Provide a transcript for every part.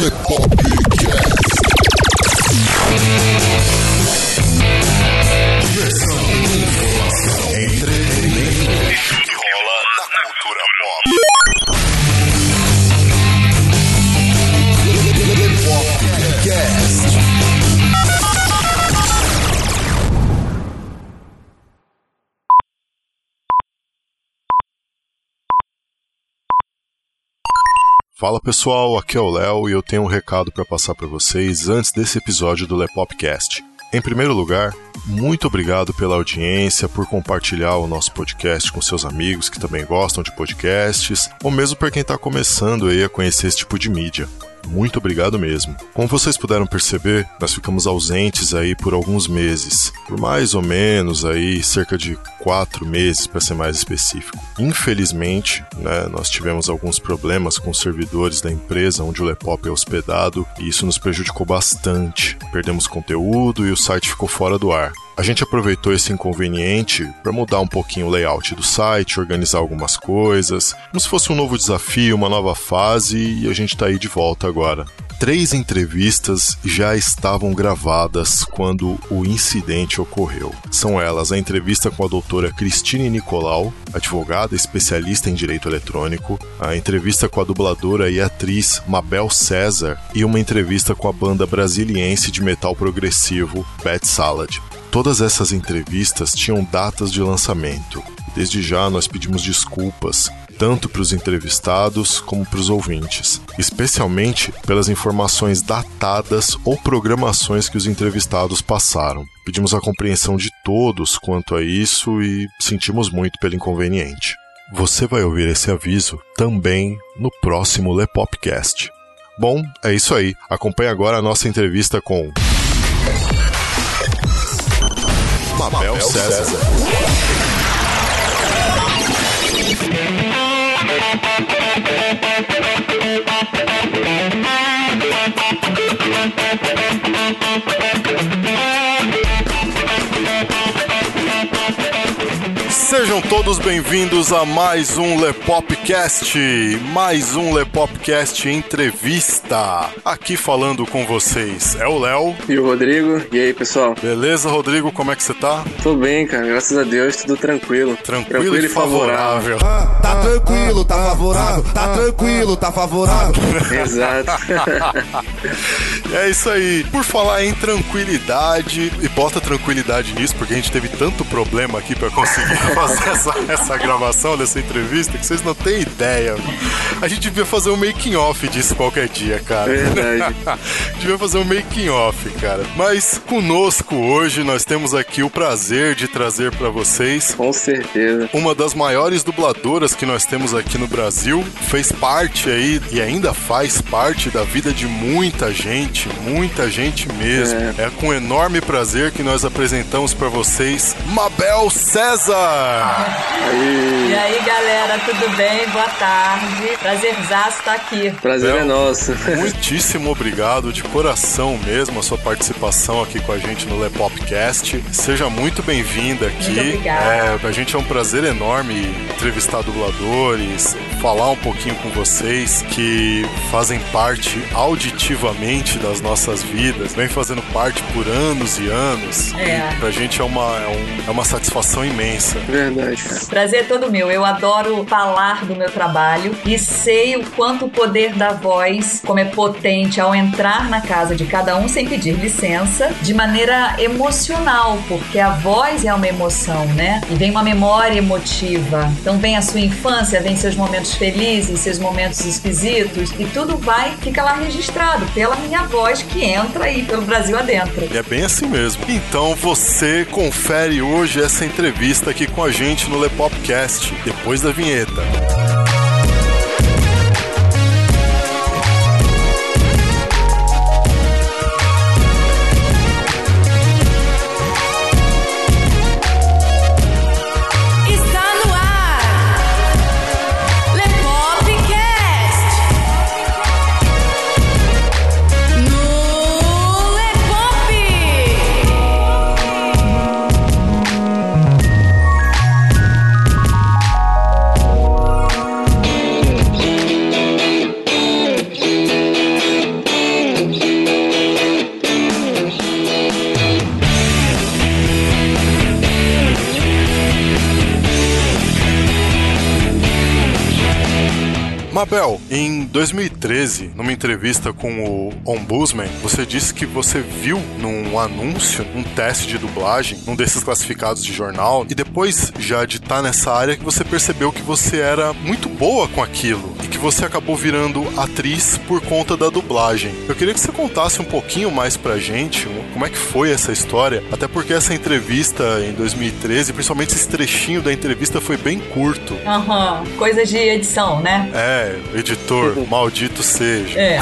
flip off. Fala pessoal, aqui é o Léo e eu tenho um recado para passar para vocês antes desse episódio do Lepopcast. Em primeiro lugar, muito obrigado pela audiência, por compartilhar o nosso podcast com seus amigos que também gostam de podcasts, ou mesmo para quem está começando aí a conhecer esse tipo de mídia. Muito obrigado mesmo. Como vocês puderam perceber, nós ficamos ausentes aí por alguns meses, por mais ou menos aí cerca de quatro meses para ser mais específico. Infelizmente, né, nós tivemos alguns problemas com os servidores da empresa onde o Lepop é hospedado e isso nos prejudicou bastante. Perdemos conteúdo e o site ficou fora do ar. A gente aproveitou esse inconveniente para mudar um pouquinho o layout do site, organizar algumas coisas, como se fosse um novo desafio, uma nova fase e a gente está aí de volta agora. Três entrevistas já estavam gravadas quando o incidente ocorreu. São elas a entrevista com a doutora Cristine Nicolau, advogada especialista em direito eletrônico, a entrevista com a dubladora e atriz Mabel César e uma entrevista com a banda brasiliense de metal progressivo Bad Salad. Todas essas entrevistas tinham datas de lançamento. Desde já nós pedimos desculpas, tanto para os entrevistados como para os ouvintes, especialmente pelas informações datadas ou programações que os entrevistados passaram. Pedimos a compreensão de todos quanto a isso e sentimos muito pelo inconveniente. Você vai ouvir esse aviso também no próximo Lepopcast. Bom, é isso aí. Acompanhe agora a nossa entrevista com Mabel, César. Sejam todos bem-vindos a mais um Lepopcast, mais um Lepopcast entrevista. Aqui falando com vocês é o Léo e o Rodrigo. E aí, pessoal? Beleza, Rodrigo? Como é que você tá? Tô bem, cara. Graças a Deus, tudo tranquilo. Tranquilo, tranquilo e favorável. Ah, tá tranquilo, tá favorável. Tá tranquilo, tá favorável. Exato. é isso aí. Por falar em tranquilidade, e bota tranquilidade nisso, porque a gente teve tanto problema aqui para conseguir fazer essa, essa gravação dessa entrevista que vocês não têm ideia. A gente devia fazer um making off disso qualquer dia, cara. Verdade. devia fazer um making off, cara. Mas conosco hoje nós temos aqui o prazer de trazer para vocês. Com certeza. Uma das maiores dubladoras que nós temos aqui no Brasil. Fez parte aí e ainda faz parte da vida de muita gente, muita gente mesmo. É, é com enorme prazer que nós apresentamos para vocês Mabel César. Aí. E aí, galera, tudo bem? Boa tarde. Prazerzaço estar aqui. Prazer é nosso. Muitíssimo obrigado, de coração mesmo, a sua participação aqui com a gente no Lepopcast. Seja muito bem-vinda aqui. Muito obrigada. É, pra gente é um prazer enorme entrevistar dubladores, falar um pouquinho com vocês que fazem parte auditivamente das nossas vidas, vem fazendo parte por anos e anos. É. E pra gente é uma, é, um, é uma satisfação imensa. Verdade, cara. Prazer é todo meu. Eu adoro falar do meu trabalho e sei o quanto o poder da voz, como é potente ao entrar na casa de cada um sem pedir licença, de maneira emocional, porque a voz é uma emoção, né? E vem uma memória emotiva. Então vem a sua infância, vem seus momentos felizes, seus momentos esquisitos e tudo vai fica lá registrado pela minha voz que entra aí pelo Brasil adentro. E é bem assim mesmo. Então você confere hoje essa entrevista aqui com com a gente no Lepopcast, depois da vinheta. Mabel, em 2013, numa entrevista com o Ombudsman, você disse que você viu num anúncio, um teste de dublagem, num desses classificados de jornal, e depois já de estar nessa área que você percebeu que você era muito boa com aquilo e que você acabou virando atriz por conta da dublagem. Eu queria que você contasse um pouquinho mais pra gente como é que foi essa história, até porque essa entrevista em 2013, principalmente esse trechinho da entrevista foi bem curto. Aham, uhum. coisa de edição, né? É, editor, maldito seja. É.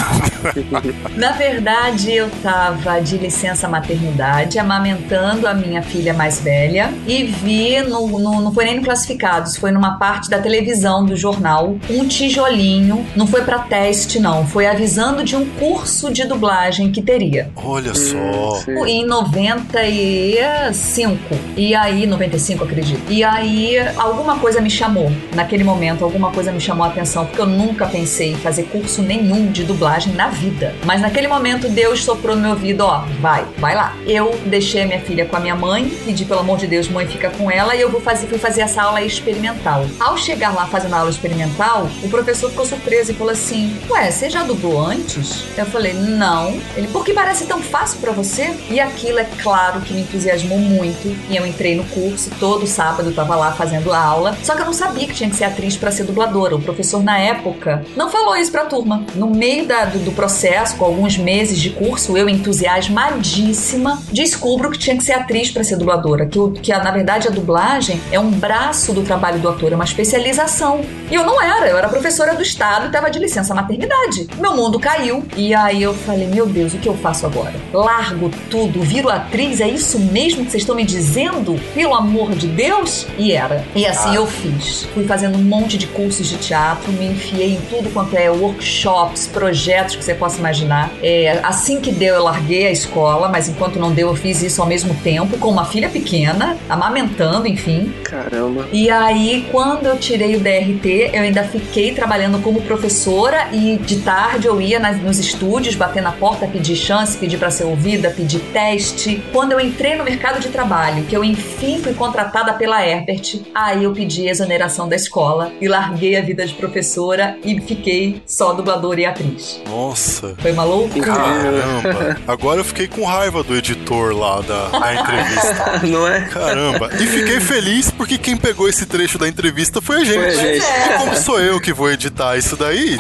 Na verdade, eu tava de licença maternidade, amamentando a minha filha mais velha e vi, no, no, não foi nem no Classificados, foi numa parte da televisão do jornal, um tijolinho, não foi para teste não, foi avisando de um curso de dublagem que teria. Olha só. Hum, em 95. E aí, 95, acredito. E aí, alguma coisa me chamou. Naquele momento, alguma coisa me chamou a atenção, porque eu nunca pensei em fazer curso nenhum de dublagem na vida. Mas naquele momento, Deus soprou no meu ouvido: ó, vai, vai lá. Eu deixei a minha filha com a minha mãe, pedi pelo amor de Deus, mãe, fica com ela, e eu vou fazer, fui fazer essa aula experimental. Ao chegar lá fazendo a aula experimental, o professor ficou surpreso e falou assim: Ué, você já dublou antes? Eu falei: Não. Ele, porque parece tão fácil para você? E aquilo é claro que me entusiasmou muito. E eu entrei no curso, todo sábado tava lá fazendo a aula. Só que eu não sabia que tinha que ser atriz para ser dubladora. O professor, na época, não falou isso pra turma. No meio da, do, do processo, com alguns meses de curso, eu entusiasmadíssima, descubro que tinha que ser atriz para ser dubladora. Que, que na verdade a dublagem é um braço do trabalho do ator, é uma especialização. E eu não era, eu era professora do estado e tava de licença maternidade. Meu mundo caiu. E aí eu falei, meu Deus, o que eu faço agora? Largo tudo, viro atriz, é isso mesmo que vocês estão me dizendo? Pelo amor de Deus? E era. E assim ah. eu fiz. Fui fazendo um monte de cursos de teatro, me enfiei em tudo quanto é workshops, projetos que você possa imaginar. É, assim que deu, eu larguei a escola, mas enquanto não deu, eu fiz isso ao mesmo tempo, com uma filha pequena, amamentando, enfim. Caramba. E aí, quando eu tirei o DRT, eu ainda fiquei trabalhando como professora e de tarde eu ia nas, nos estúdios, bater na porta, pedir chance, pedir para ser ouvida, pedir teste. Quando eu entrei no mercado de trabalho, que eu enfim fui contratada pela Herbert, aí eu pedi exoneração da escola e larguei a vida de professora e fiquei só dubladora e atriz. Nossa. Foi uma loucura. Caramba. Agora eu fiquei com raiva do editor lá da, da entrevista. Não é? Caramba. E fiquei feliz porque quem pegou esse trecho da entrevista foi a gente. Foi a gente. É. Como sou eu que vou editar isso daí?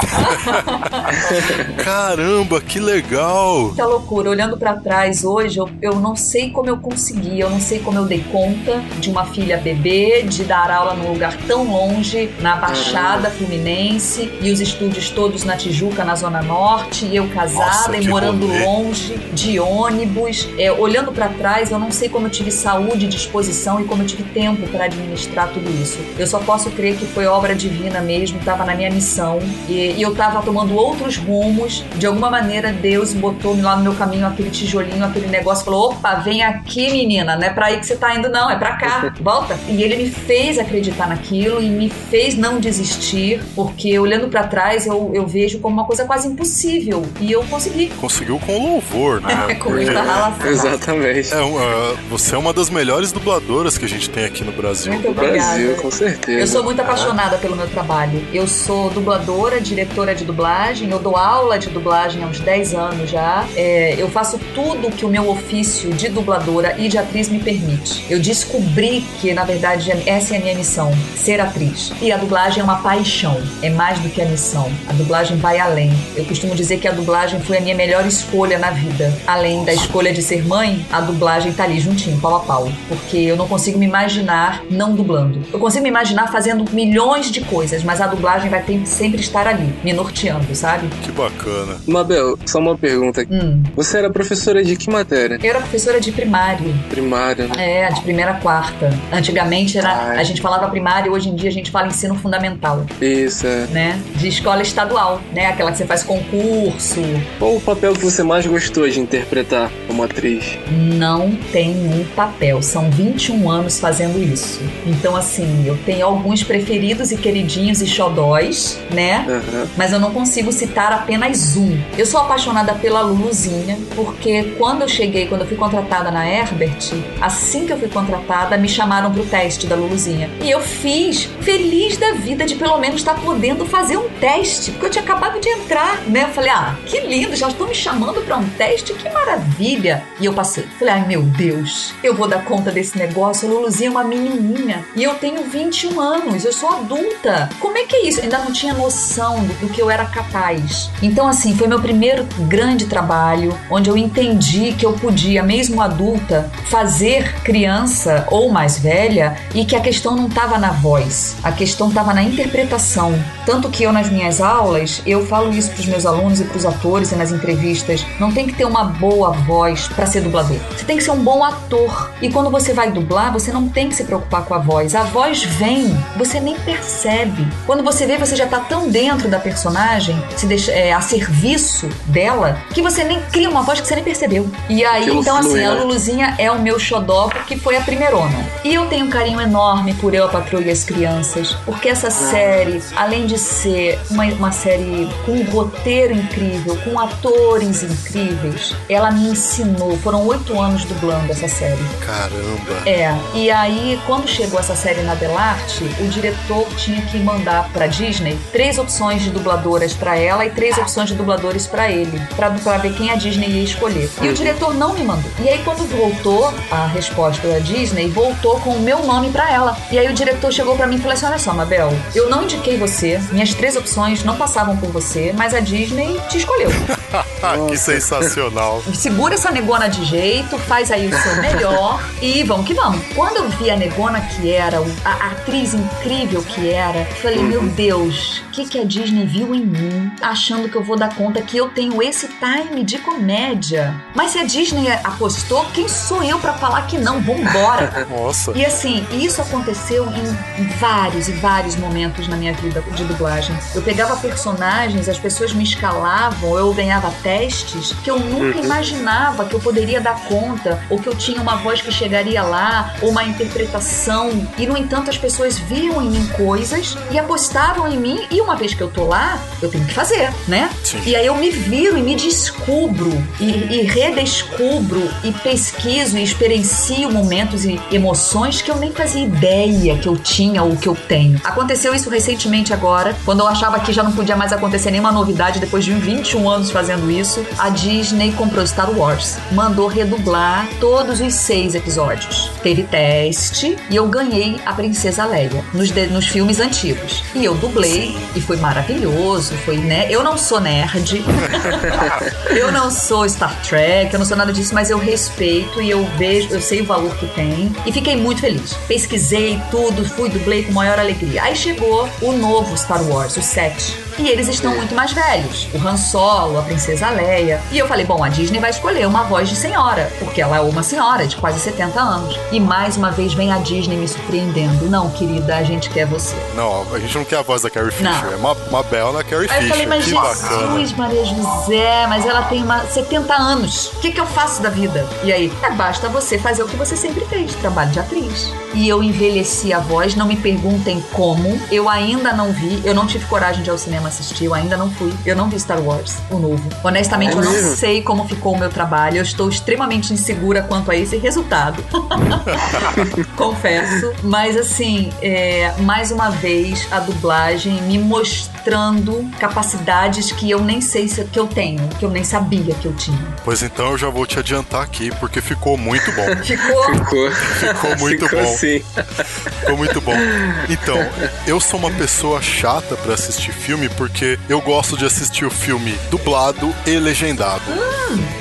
Caramba, que legal. Que loucura. Olhando para trás hoje, eu, eu não sei como eu consegui, eu não sei como eu dei conta de uma filha bebê, de dar aula num lugar tão longe, na Baixada Fluminense, e os estúdios todos na Tijuca, na Zona Norte, e eu casada Nossa, e morando rolê. longe, de ônibus. É, olhando para trás, eu não sei como eu tive saúde, disposição e como eu tive tempo para administrar tudo isso. Eu só posso crer que foi obra divina mesmo, estava na minha missão, e, e eu estava tomando outros rumos. De alguma maneira, Deus botou lá no meu caminho aquele tijolinho, aquele negócio, falou: opa, vem aqui, menina, não é pra aí que você tá indo, não, é pra cá, volta. E ele me fez acreditar naquilo e me fez não desistir, porque olhando para trás eu, eu vejo como uma coisa quase impossível. E eu consegui. Conseguiu com louvor, né? É, com muita ralação. Exatamente. É, uh, você é uma das melhores dubladoras que a gente tem aqui no Brasil. Muito obrigada. Brasil, com certeza. Eu sou muito apaixonada ah. pelo meu trabalho. Eu sou dubladora, diretora de dublagem, eu dou aula de dublagem há uns 10 anos já. É, eu faço tudo que o meu ofício de dubladora e de atriz me permite. Eu descobri que, na verdade, essa é a minha missão: ser atriz. E a dublagem é uma paixão, é mais do que a missão. A dublagem vai além. Eu costumo dizer que a dublagem foi a minha melhor escolha na vida. Além da escolha de ser mãe, a dublagem tá ali juntinho, pau a pau. Porque eu não consigo me imaginar não dublando. Eu consigo me imaginar fazendo milhões de coisas, mas a dublagem vai ter sempre estar ali, me norteando, sabe? Que bacana. Mabel, só uma pergunta. Hum. Você era professora de que matéria? Eu era professora de primário. Primário, né? É, de primeira a quarta. Antigamente era, Ai. a gente falava primário, hoje em dia a gente fala ensino fundamental. Isso, é. Né? De escola estadual, né? Aquela que você faz concurso. Qual o papel que você mais gostou de interpretar como atriz? Não tem um papel. São 21 anos fazendo isso. Então, assim, eu tenho alguns preferidos e queridinhos e xodóis né? Uhum. Mas eu não consigo citar apenas um. Eu sou apaixonada pela Luluzinha, porque quando eu cheguei, quando eu fui contratada na Herbert, assim que eu fui contratada, me chamaram pro teste da Luluzinha. E eu fiz, feliz da vida de pelo menos estar podendo fazer um teste, porque eu tinha acabado de entrar, né? Eu falei, ah, que lindo, já estou me chamando para um teste, que maravilha. E eu passei. Falei, ai meu Deus, eu vou dar conta desse negócio. A Luluzinha é uma menininha e eu tenho 21 anos, eu sou adulta. Como é que é isso? Eu ainda não tinha noção do, do que eu era capaz. Então, assim, foi meu primeiro grande trabalho, onde eu entendi que eu podia, mesmo adulta, fazer criança ou mais velha e que a questão não estava na voz, a questão estava na interpretação. Tanto que eu, nas minhas aulas, eu falo isso para os meus alunos e para os atores e nas entrevistas: não tem que ter uma boa voz para ser dublador. Você tem que ser um bom ator. E quando você vai dublar, você não tem que se preocupar com a voz. A voz vem, você nem percebe. Quando você vê, você já está tão dentro da personagem, se deixa, é, a serviço dela, que você nem cria uma voz que você nem percebeu. E aí, então, assim, a? Luluzinha é o meu xodó porque foi a primeirona. E eu tenho um carinho enorme por Eu, a Patrulha e as Crianças, porque essa série, além de ser uma, uma série com um roteiro incrível, com atores incríveis, ela me ensinou. Foram oito anos dublando essa série. Caramba! É. E aí, quando chegou essa série na Delarte, o diretor tinha que mandar pra Disney três opções de dubladoras para ela e três opções de dubladores para ele, pra, pra ver quem a Disney ia escolher. E o diretor não me mandou. E aí, quando voltou a resposta da Disney, voltou com o meu nome para ela. E aí o diretor chegou para mim e falou assim: Olha só, Mabel, eu não indiquei você, minhas três opções não passavam por você, mas a Disney te escolheu. Que sensacional. Segura essa negona de jeito, faz aí o seu melhor e vamos que vamos. Quando eu vi a negona que era, a, atriz incrível que era, falei: Meu Deus, o que, que a Disney viu em mim, achando que eu vou dar conta que eu tenho esse time de comédia? Mas se a Disney apostou, quem sou eu para falar que não? Vambora! Nossa. E assim, isso aconteceu em vários e vários momentos na minha vida de dublagem. Eu pegava personagens, as pessoas me escalavam, eu ganhava testes que eu nunca uhum. imaginava que eu poderia dar conta, ou que eu tinha uma voz que chegaria lá, ou uma interpretação. E no entanto, as pessoas viam em mim coisas e apostavam em mim, e uma vez que eu tô lá, eu tenho que fazer, né? Sim. E aí eu me viro e me descubro, e, e redescubro, e pesquiso e experiencio momentos e emoções que eu nem fazia ideia que eu tinha ou que eu tenho. Aconteceu isso recentemente agora, quando eu achava que já não podia mais acontecer nenhuma novidade depois de 21 anos fazendo isso. A Disney comprou Star Wars, mandou redublar todos os seis episódios. Teve teste e eu ganhei a Princesa Leia nos, de, nos filmes antigos. E eu dublei e foi maravilhoso. Foi, né? Eu não sou nerd, eu não sou Star Trek, eu não sou nada disso, mas eu respeito e eu vejo, eu sei o valor que tem e fiquei muito feliz. Pesquisei tudo, fui, dublei com maior alegria. Aí chegou o novo Star Wars, o 7. E eles estão muito mais velhos. O Han Solo, a Princesa Leia. E eu falei, bom, a Disney vai escolher uma voz de senhora, porque ela é uma senhora de quase 70 anos. E mais uma vez vem a Disney me surpreendendo. Não, querida, a gente quer você. Não, a gente não quer a voz da Carrie Fisher. Não. É uma, uma bela Carrie Aí Fisher. Eu falei, mas que Jesus, bacana. Maria José, mas ela tem uma 70 anos. O que, que eu faço da vida? E aí, é, basta você fazer o que você sempre fez, trabalho de atriz. E eu envelheci a voz, não me perguntem como. Eu ainda não vi, eu não tive coragem de ir ao cinema assistir, eu ainda não fui. Eu não vi Star Wars, o novo. Honestamente, é eu não sei como ficou o meu trabalho. Eu estou extremamente insegura quanto a esse resultado. Confesso. Mas assim, é, mais uma vez, a dublagem me mostrando capacidades que eu nem sei se, que eu tenho, que eu nem sabia que eu tinha. Pois então eu já vou te adiantar aqui, porque ficou muito bom. ficou? Ficou. Ficou muito ficou bom. Sim. Ficou muito bom. Então, eu sou uma pessoa chata para assistir filme porque eu gosto de assistir o filme dublado e legendado.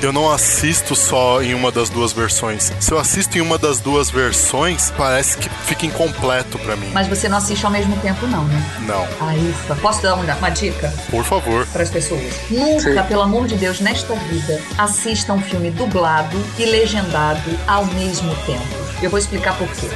Eu não assisto só em uma das duas versões. Se eu assisto em uma das duas versões, parece que fica incompleto para mim. Mas você não assiste ao mesmo tempo, não, né? Não. Ah, ufa. Posso dar uma, uma dica? Por favor. Para as pessoas. Nunca, Sim. pelo amor de Deus, nesta vida, assista um filme dublado e legendado ao mesmo tempo. Eu vou explicar por quê.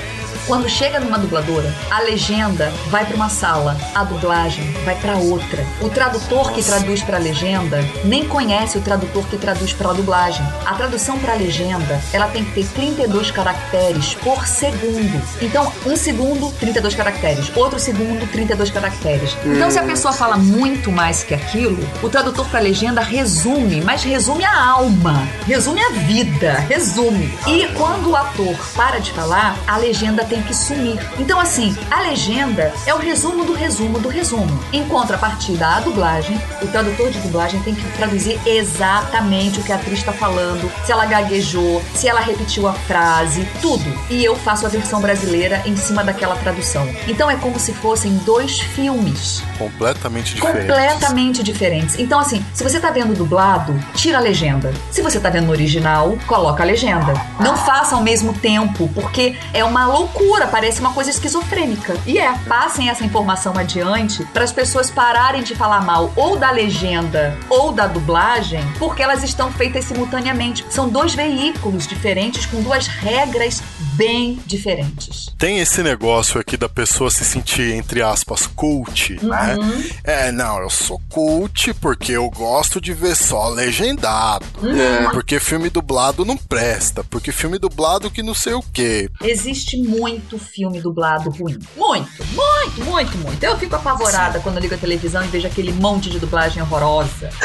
Quando chega numa dubladora, a legenda vai para uma sala, a dublagem vai para outra. O tradutor que traduz para a legenda nem conhece o tradutor que traduz para a dublagem. A tradução para a legenda, ela tem que ter 32 caracteres por segundo. Então, um segundo, 32 caracteres. Outro segundo, 32 caracteres. Então, se a pessoa fala muito mais que aquilo, o tradutor para a legenda resume, mas resume a alma, resume a vida, resume. E quando o ator para de falar, a legenda tem que sumir. Então, assim, a legenda é o resumo do resumo do resumo. Em contrapartida, a dublagem, o tradutor de dublagem tem que traduzir exatamente o que a atriz está falando, se ela gaguejou, se ela repetiu a frase, tudo. E eu faço a versão brasileira em cima daquela tradução. Então é como se fossem dois filmes. Completamente diferentes. Completamente diferentes. Então, assim, se você tá vendo dublado, tira a legenda. Se você tá vendo no original, coloca a legenda. Não faça ao mesmo tempo, porque é uma loucura, parece uma coisa esquizofrênica. E é, passem essa informação adiante para as pessoas pararem de falar mal ou da legenda ou da dublagem, porque elas estão feitas simultaneamente. São dois veículos diferentes com duas regras bem diferentes. Tem esse negócio aqui da pessoa se sentir, entre aspas, coach, né? Uhum. né? É, não, eu sou coach porque eu gosto de ver só legendado. É. Porque filme dublado não presta. Porque filme dublado que não sei o quê. Existe muito filme dublado ruim. Muito, muito, muito, muito. Eu fico apavorada quando eu ligo a televisão e vejo aquele monte de dublagem horrorosa.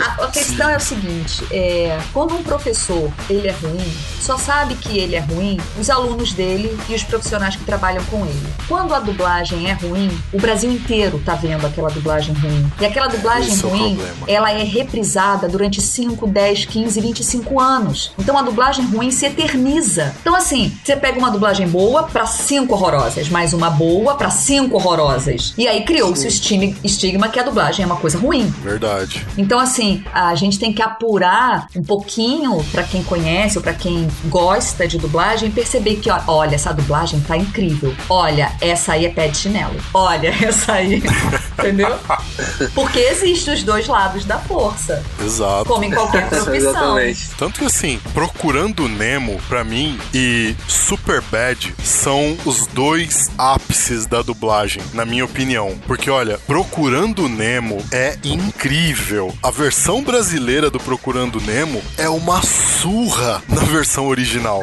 A, a questão é o seguinte, é, quando um professor ele é ruim, só sabe que ele é ruim os alunos dele e os profissionais que trabalham com ele. Quando a dublagem é ruim, o Brasil inteiro tá vendo aquela dublagem ruim. E aquela dublagem Esse é ruim, problema. ela é reprisada durante 5, 10, 15, 25 anos. Então a dublagem ruim se eterniza. Então assim, você pega uma dublagem boa pra cinco horrorosas, mais uma boa pra cinco horrorosas. E aí criou-se o estigma, que a dublagem é uma coisa ruim. Verdade. Então, assim, a gente tem que apurar um pouquinho pra quem conhece ou pra quem gosta de dublagem perceber que, ó, olha, essa dublagem tá incrível. Olha, essa aí é pé de chinelo. Olha, essa aí. Entendeu? Porque existem os dois lados da força. Exato. Como em qualquer profissão. Exatamente. Tanto que assim, Procurando Nemo, pra mim, e Superbad são os dois ápices da dublagem, na minha opinião. Porque, olha, Procurando Nemo é incrível. A versão brasileira do Procurando Nemo é uma surra na versão original.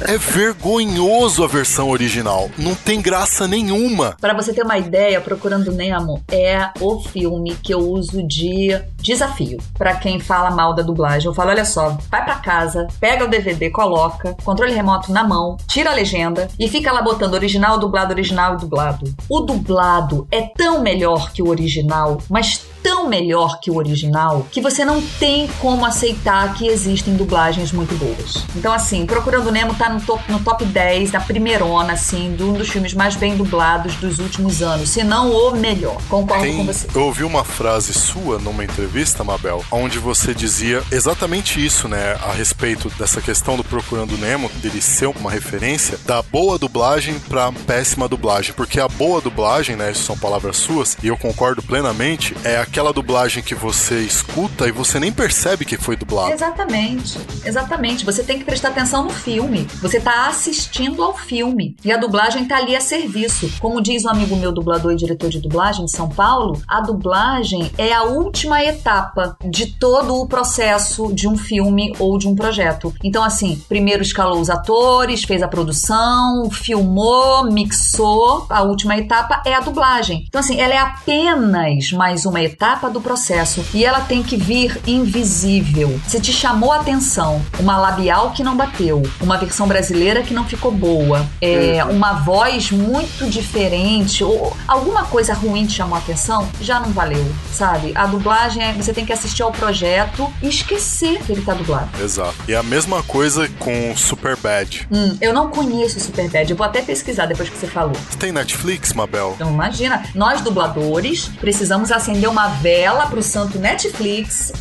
É vergonhoso a versão original. Não tem graça nenhuma. Pra você ter uma ideia, Procurando Nemo é o filme que eu uso de desafio Pra quem fala mal da dublagem. Eu falo, olha só, vai pra casa, pega o DVD, coloca, controle remoto na mão, tira a legenda e fica lá botando original, dublado, original e dublado. O dublado é tão melhor que o original, mas tão melhor que o original que você não tem como aceitar que existem dublagens muito boas. Então, assim, Procurando Nemo tá no top, no top 10, na primeirona, assim, de um dos filmes mais bem dublados dos últimos anos, se não o melhor. Concordo com Tem, você. eu ouvi uma frase sua numa entrevista, Mabel, onde você dizia exatamente isso, né? A respeito dessa questão do Procurando Nemo, dele ser uma referência da boa dublagem pra péssima dublagem. Porque a boa dublagem, né? Isso são palavras suas, e eu concordo plenamente, é aquela dublagem que você escuta e você nem percebe que foi dublado. Exatamente, exatamente. Você tem que prestar atenção no filme. Você tá assistindo ao filme. E a dublagem tá ali a serviço. Como diz um amigo meu, dublador e diretor de dublagem de São Paulo, a dublagem é a última etapa de todo o processo de um filme ou de um projeto. Então, assim, primeiro escalou os atores, fez a produção, filmou, mixou. A última etapa é a dublagem. Então, assim, ela é apenas mais uma etapa do processo e ela tem que vir invisível. Se te chamou a atenção uma labial que não bateu, uma versão brasileira que não ficou boa, é, uma voz muito diferente ou alguma coisa ruim te chamou a atenção, já não valeu, sabe? A dublagem é você tem que assistir ao projeto e esquecer que ele tá dublado. Exato. E a mesma coisa com Superbad. Hum, eu não conheço Superbad, eu vou até pesquisar depois que você falou. Tem Netflix, Mabel? Então imagina, nós dubladores precisamos acender uma vela pro santo Netflix.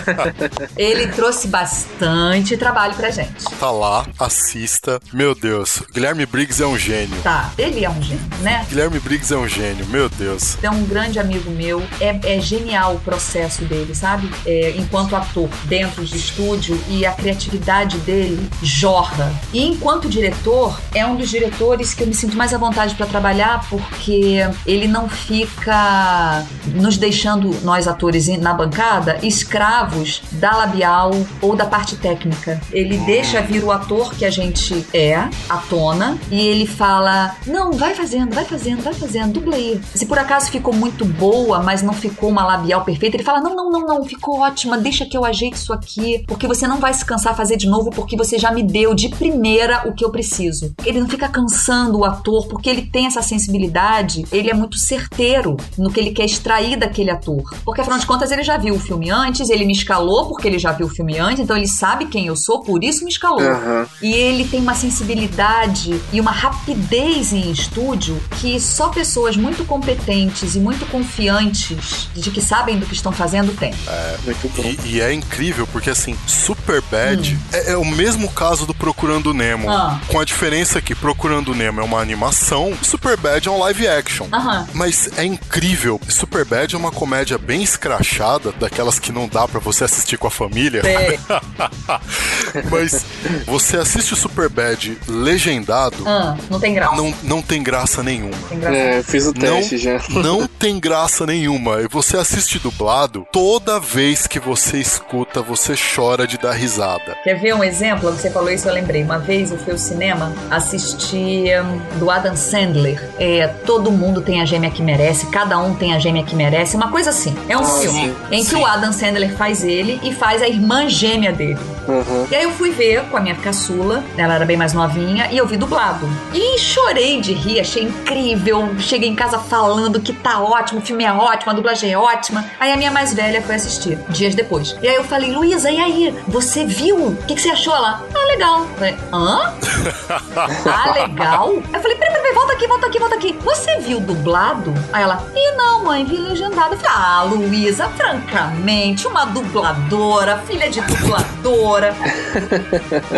Ele trouxe bastante trabalho pra gente. Tá lá, assista. Meu Deus, Guilherme Briggs é um gênio. Tá, ele é um gênio, né? Guilherme Briggs é um gênio, meu Deus. É um grande amigo meu. É, é genial o processo dele, sabe? É, enquanto ator, dentro de estúdio, e a criatividade dele jorra. E enquanto diretor, é um dos diretores que eu me sinto mais à vontade para trabalhar, porque ele não fica nos deixando, nós atores na bancada, escravos da labial ou da parte técnica. Ele deixa vir o ator que a gente é, à tona, e ele fala: Não, vai fazendo, vai fazendo, vai fazendo, dubla aí. Se por acaso ficou muito boa, mas não ficou uma labial perfeita, ele fala: Não, não, não, não, ficou ótima, deixa que eu ajeite isso aqui, porque você não vai se cansar fazer de novo, porque você já me deu de primeira o que eu preciso. Ele não fica cansando o ator, porque ele tem essa sensibilidade, ele é muito certeiro no que ele quer extrair daquele ator. Porque afinal de contas ele já viu o filme antes, ele me escalou porque ele já viu o filme antes, então ele sabe quem eu sou, por isso me escalou. Uhum. E ele tem uma sensibilidade e uma rapidez em estúdio que só pessoas muito competentes e muito confiantes de que sabem do que estão fazendo têm. É, e, e, é incrível porque assim, Super Bad hum. é, é, o mesmo caso do Procurando Nemo, ah. com a diferença que Procurando Nemo é uma animação, Super Bad é um live action. Uhum. Mas é incrível. Super Bad é uma comédia bem escrachada, daquelas que não dá para você assistir com a família. Mas você assiste o Super Bad legendado. Ah, não tem graça. Não, não tem graça nenhuma. Tem graça. É, fiz o teste não, já. Não tem graça nenhuma. E você assiste dublado, toda vez que você escuta, você chora de dar risada. Quer ver um exemplo? Você falou isso, eu lembrei. Uma vez eu fui ao cinema assistir um, do Adam Sandler. É, todo mundo tem a gêmea que merece, cada um tem a gêmea que merece. Uma coisa assim. É um ah, filme sim. em que sim. o Adam Sandler faz ele e faz a irmã gêmea dele. Uhum. E aí eu fui ver com a minha caçula, ela era bem mais novinha, e eu vi dublado. E chorei de rir, achei incrível. Cheguei em casa falando que tá ótimo, o filme é ótimo, a dublagem é ótima. Aí a minha mais velha foi assistir, dias depois. E aí eu falei, Luísa, e aí? Você viu? O que, que você achou lá? Ah, legal. Eu falei, hã? ah, legal? Eu falei, peraí, peraí, volta aqui, volta aqui, volta aqui. Você viu dublado? Aí ela, ih, não, mãe, vi legendado. Eu falei, ah, Luísa, francamente, uma dubladora, filha de dubladora.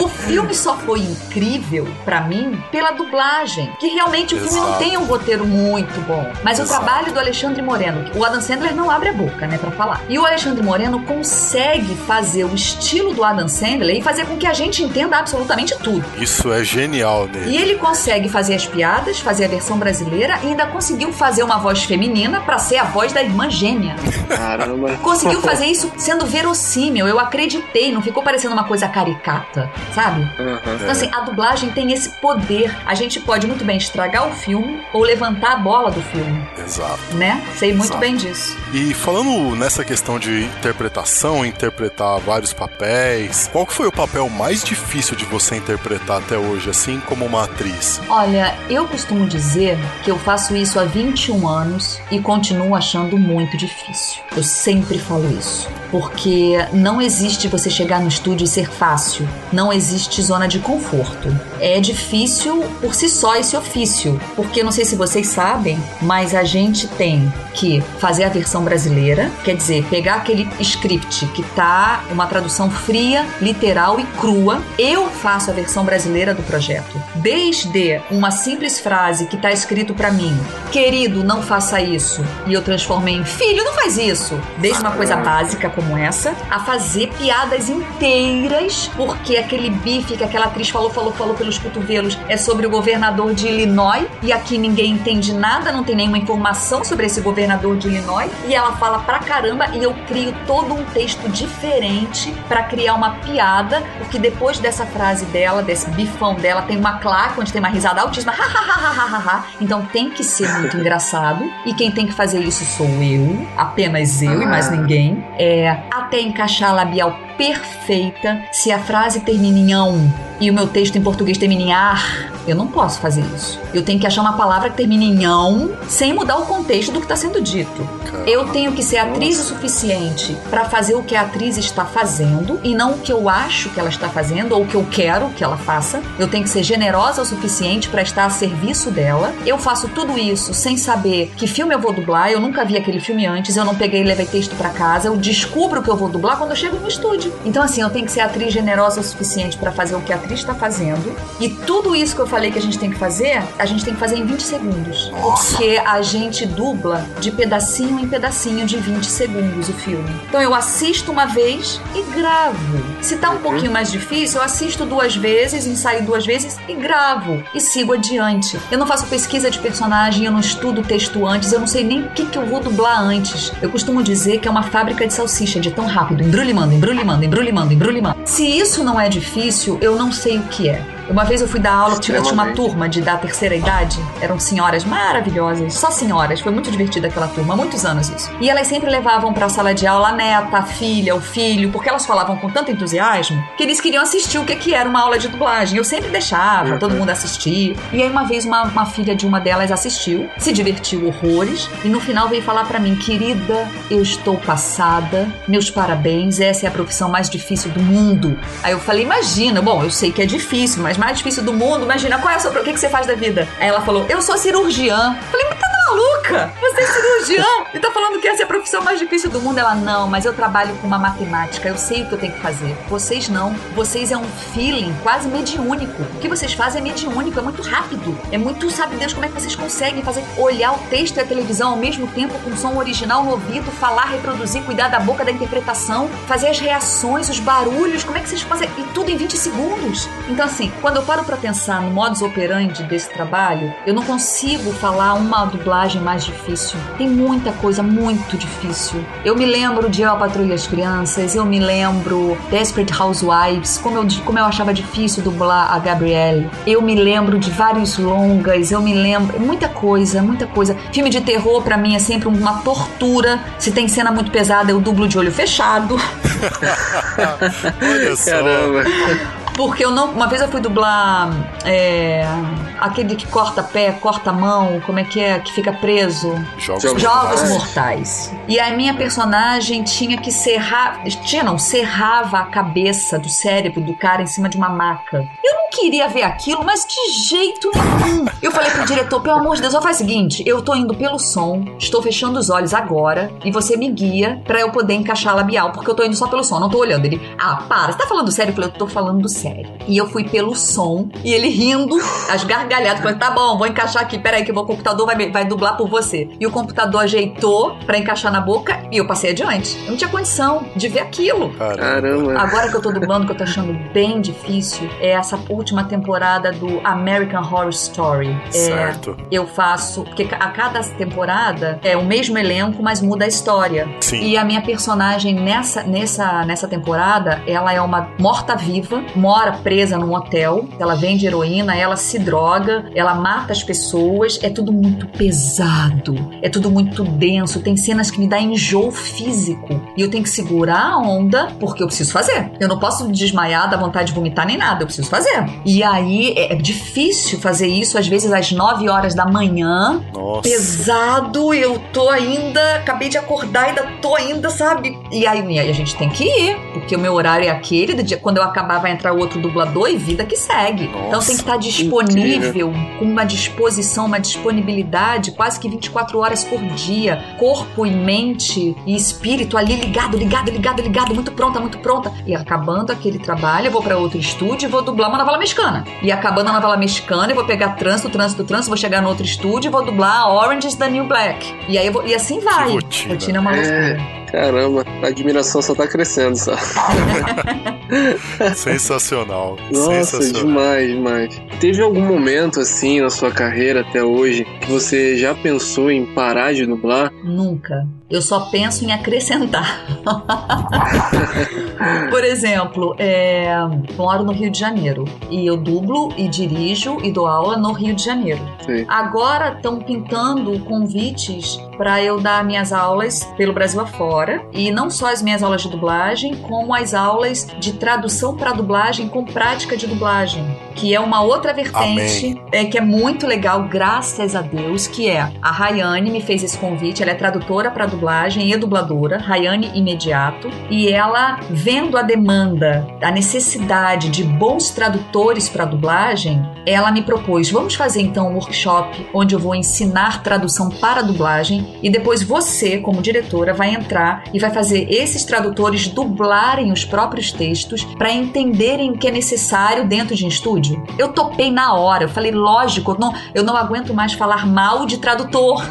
o filme só foi incrível para mim pela dublagem, que realmente o Exato. filme não tem um roteiro muito bom, mas Exato. o trabalho do Alexandre Moreno, o Adam Sandler não abre a boca, né, para falar. E o Alexandre Moreno consegue fazer o estilo do Adam Sandler e fazer com que a gente entenda absolutamente tudo. Isso é genial nele. E ele consegue fazer as piadas, fazer a versão brasileira e ainda conseguiu fazer uma voz feminina para ser a voz da irmã gêmea. Caramba. Conseguiu fazer isso sendo verossímil. Eu acreditei, não ficou parecendo uma coisa caricata, sabe? Uhum. Então, assim, a dublagem tem esse poder. A gente pode muito bem estragar o filme ou levantar a bola do filme. Exato. Né? Sei muito Exato. bem disso. E falando nessa questão de interpretação, interpretar vários papéis, qual que foi o papel mais difícil de você interpretar até hoje, assim como uma atriz? Olha, eu costumo dizer que eu faço isso há 21 anos e continuo achando muito difícil. Eu sempre falo isso. Porque não existe você chegar no estúdio e ser fácil. Não existe zona de conforto. É difícil por si só esse ofício. Porque não sei se vocês sabem, mas a gente tem que fazer a versão brasileira, quer dizer, pegar aquele script que tá uma tradução fria, literal e crua. Eu faço a versão brasileira do projeto. Desde uma simples frase que tá escrito para mim: "Querido, não faça isso", e eu transformei "Filho, não faz isso". Desde uma coisa básica como essa, a fazer piadas inteiras, porque aquele bife que aquela atriz falou, falou, falou pelos cotovelos é sobre o governador de Illinois, e aqui ninguém entende nada, não tem nenhuma informação sobre esse governador de Illinois, e ela fala pra caramba, e eu crio todo um texto diferente para criar uma piada, porque depois dessa frase dela, desse bifão dela, tem uma claque onde tem uma risada altíssima, então tem que ser muito engraçado, e quem tem que fazer isso sou eu, apenas eu e mais ah. ninguém, é até encaixar a labial perfeita. Se a frase termina em ão e o meu texto em português termina em ar, eu não posso fazer isso. Eu tenho que achar uma palavra que termine em ão sem mudar o contexto do que está sendo dito. Eu tenho que ser atriz o suficiente para fazer o que a atriz está fazendo e não o que eu acho que ela está fazendo ou o que eu quero que ela faça. Eu tenho que ser generosa o suficiente para estar a serviço dela. Eu faço tudo isso sem saber que filme eu vou dublar. Eu nunca vi aquele filme antes. Eu não peguei e levei texto para casa. Eu descubro que eu vou dublar quando eu chego no estúdio. Então, assim, eu tenho que ser atriz generosa o suficiente para fazer o que a atriz está fazendo. E tudo isso que eu falei que a gente tem que fazer, a gente tem que fazer em 20 segundos. Porque a gente dubla de pedacinho em pedacinho de 20 segundos o filme. Então eu assisto uma vez e gravo. Se tá um uhum. pouquinho mais difícil, eu assisto duas vezes, ensaio duas vezes e gravo. E sigo adiante. Eu não faço pesquisa de personagem, eu não estudo texto antes, eu não sei nem o que, que eu vou dublar antes. Eu costumo dizer que é uma fábrica de salsicha, de tão rápido. Embrulhe-manda, embrulhe-manda, embrulhe-manda, embrulhe-manda. Se isso não é difícil, eu não sei o que é. Uma vez eu fui dar aula, tinha, uma turma de da terceira idade, eram senhoras maravilhosas, só senhoras, foi muito divertida aquela turma, há muitos anos isso. E elas sempre levavam para a sala de aula a neta, a filha, o filho, porque elas falavam com tanto entusiasmo que eles queriam assistir o que, que era uma aula de dublagem. Eu sempre deixava, todo mundo assistir. E aí uma vez uma, uma filha de uma delas assistiu, se divertiu horrores e no final veio falar para mim, querida, eu estou passada, meus parabéns, essa é a profissão mais difícil do mundo. Aí eu falei, imagina, bom, eu sei que é difícil, mas mais difícil do mundo. Imagina, qual é a sua, o que, que você faz da vida? Aí ela falou, eu sou cirurgiã. Falei, mas tá maluca? Você é cirurgiã e tá falando que essa é a profissão mais difícil do mundo. Ela, não, mas eu trabalho com uma matemática, eu sei o que eu tenho que fazer. Vocês não. Vocês é um feeling quase mediúnico. O que vocês fazem é mediúnico, é muito rápido. É muito, sabe Deus, como é que vocês conseguem fazer olhar o texto e a televisão ao mesmo tempo com som original no ouvido, falar, reproduzir, cuidar da boca da interpretação, fazer as reações, os barulhos, como é que vocês fazem? E tudo em 20 segundos. Então, assim, quando eu paro para pensar no modus operandi desse trabalho, eu não consigo falar uma dublagem dublagem mais difícil. Tem muita coisa muito difícil. Eu me lembro de Eu, a Patrulha as Crianças, eu me lembro Desperate Housewives, como eu, como eu achava difícil dublar a Gabrielle. Eu me lembro de vários longas, eu me lembro. Muita coisa, muita coisa. Filme de terror, para mim, é sempre uma tortura. Se tem cena muito pesada, eu dublo de olho fechado. Olha só. Caramba. Porque eu não. Uma vez eu fui dublar é, aquele que corta pé, corta mão, como é que é? Que fica preso. Jogos, Jogos mortais. mortais. E a minha personagem tinha que serrar. Tinha não, serrava a cabeça do cérebro do cara em cima de uma maca. Eu não queria ver aquilo, mas de jeito nenhum. Eu falei pro diretor, pelo amor de Deus, só faz o seguinte: eu tô indo pelo som, estou fechando os olhos agora, e você me guia para eu poder encaixar labial, porque eu tô indo só pelo som, não tô olhando. Ele, ah, para, você tá falando sério? Eu falei, eu tô falando sério série. E eu fui pelo som, e ele rindo, as gargalhadas, falando, tá bom, vou encaixar aqui, peraí que o computador vai, vai dublar por você. E o computador ajeitou para encaixar na boca, e eu passei adiante. Eu não tinha condição de ver aquilo. Caramba. Agora que eu tô dublando, que eu tô achando bem difícil, é essa última temporada do American Horror Story. É, certo. Eu faço, porque a cada temporada é o mesmo elenco, mas muda a história. Sim. E a minha personagem nessa, nessa, nessa temporada, ela é uma morta-viva, mora mora presa num hotel, ela vende heroína, ela se droga, ela mata as pessoas, é tudo muito pesado, é tudo muito denso, tem cenas que me dá enjoo físico e eu tenho que segurar a onda porque eu preciso fazer. Eu não posso desmaiar, dar vontade de vomitar nem nada, eu preciso fazer. E aí é difícil fazer isso, às vezes às 9 horas da manhã, Nossa. pesado, eu tô ainda, acabei de acordar, ainda tô ainda, sabe? E aí, e aí a gente tem que ir, porque o meu horário é aquele, do dia, quando eu acabar vai entrar o outro dublador e vida que segue. Nossa, então tem que estar disponível, com uma disposição, uma disponibilidade quase que 24 horas por dia. Corpo e mente e espírito ali ligado, ligado, ligado, ligado, muito pronta, muito pronta. E acabando aquele trabalho, eu vou para outro estúdio e vou dublar uma novela mexicana. E acabando a novela mexicana, eu vou pegar trânsito, trânsito, trânsito, vou chegar no outro estúdio e vou dublar Orange is the New Black. E aí vou, e assim vai. rotina. rotina é uma loucura. É. Caramba, a admiração só tá crescendo, só. Sensacional. Nossa, Sensacional. demais, demais. Teve algum momento assim na sua carreira até hoje que você já pensou em parar de dublar? Nunca. Eu só penso em acrescentar. Por exemplo, é, moro no Rio de Janeiro e eu dublo e dirijo e dou aula no Rio de Janeiro. Sim. Agora estão pintando convites para eu dar minhas aulas pelo Brasil afora e não só as minhas aulas de dublagem, como as aulas de tradução para dublagem com prática de dublagem que é uma outra vertente é, que é muito legal, graças a Deus, que é a Rayane me fez esse convite, ela é tradutora para dublagem e dubladora, Rayane Imediato, e ela vendo a demanda, a necessidade de bons tradutores para dublagem, ela me propôs, vamos fazer então um workshop onde eu vou ensinar tradução para dublagem e depois você, como diretora, vai entrar e vai fazer esses tradutores dublarem os próprios textos para entenderem o que é necessário dentro de um estúdio. Eu topei na hora, eu falei, lógico, eu não, eu não aguento mais falar mal de tradutor.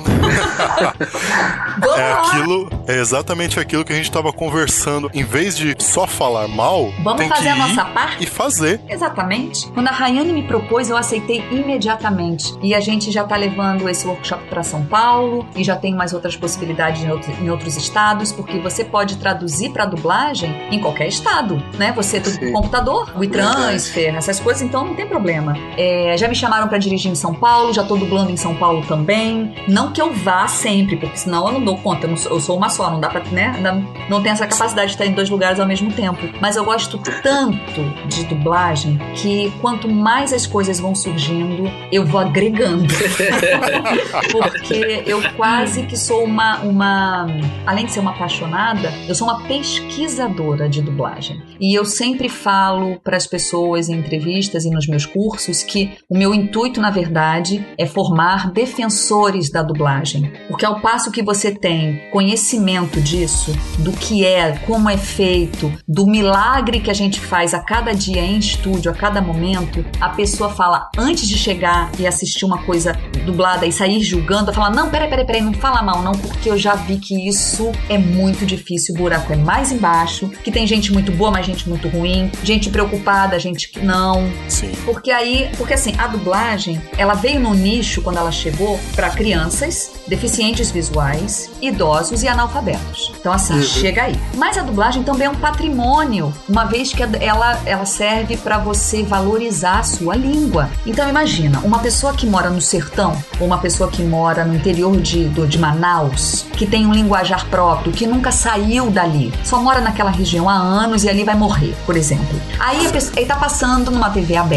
é aquilo, é exatamente aquilo que a gente estava conversando. Em vez de só falar mal, vamos fazer a nossa parte e fazer. Exatamente. Quando a Rayane me propôs, eu aceitei imediatamente. E a gente já está levando esse workshop para São Paulo e já tem mais outras possibilidades em, outro, em outros estados, porque você pode traduzir para dublagem em qualquer estado, né? Você tem Sim. computador, o transfer, essas coisas, então não tem problema. É, já me chamaram para dirigir em São Paulo, já tô dublando em São Paulo também. Não que eu vá sempre, porque senão eu não dou conta, eu, eu sou uma só, não dá pra, né? Não, não tem essa capacidade de estar em dois lugares ao mesmo tempo. Mas eu gosto tanto de dublagem que quanto mais as coisas vão surgindo, eu vou agregando. porque eu quase que sou uma, uma. Além de ser uma apaixonada, eu sou uma pesquisadora de dublagem. E eu sempre falo para as pessoas em entrevistas nos meus cursos que o meu intuito, na verdade, é formar defensores da dublagem. Porque ao passo que você tem conhecimento disso, do que é, como é feito, do milagre que a gente faz a cada dia em estúdio, a cada momento, a pessoa fala, antes de chegar e assistir uma coisa dublada e sair julgando, fala: Não, peraí, peraí, peraí, não fala mal, não, porque eu já vi que isso é muito difícil, o buraco é mais embaixo, que tem gente muito boa, mas gente muito ruim, gente preocupada, gente que não. Sim. Porque aí, porque assim, a dublagem, ela veio no nicho quando ela chegou para crianças, deficientes visuais, idosos e analfabetos. Então assim, uhum. chega aí. Mas a dublagem também é um patrimônio, uma vez que ela, ela serve para você valorizar a sua língua. Então imagina, uma pessoa que mora no sertão, ou uma pessoa que mora no interior de, do, de Manaus, que tem um linguajar próprio, que nunca saiu dali, só mora naquela região há anos e ali vai morrer, por exemplo. Aí a pessoa, ele tá passando numa TV aberta,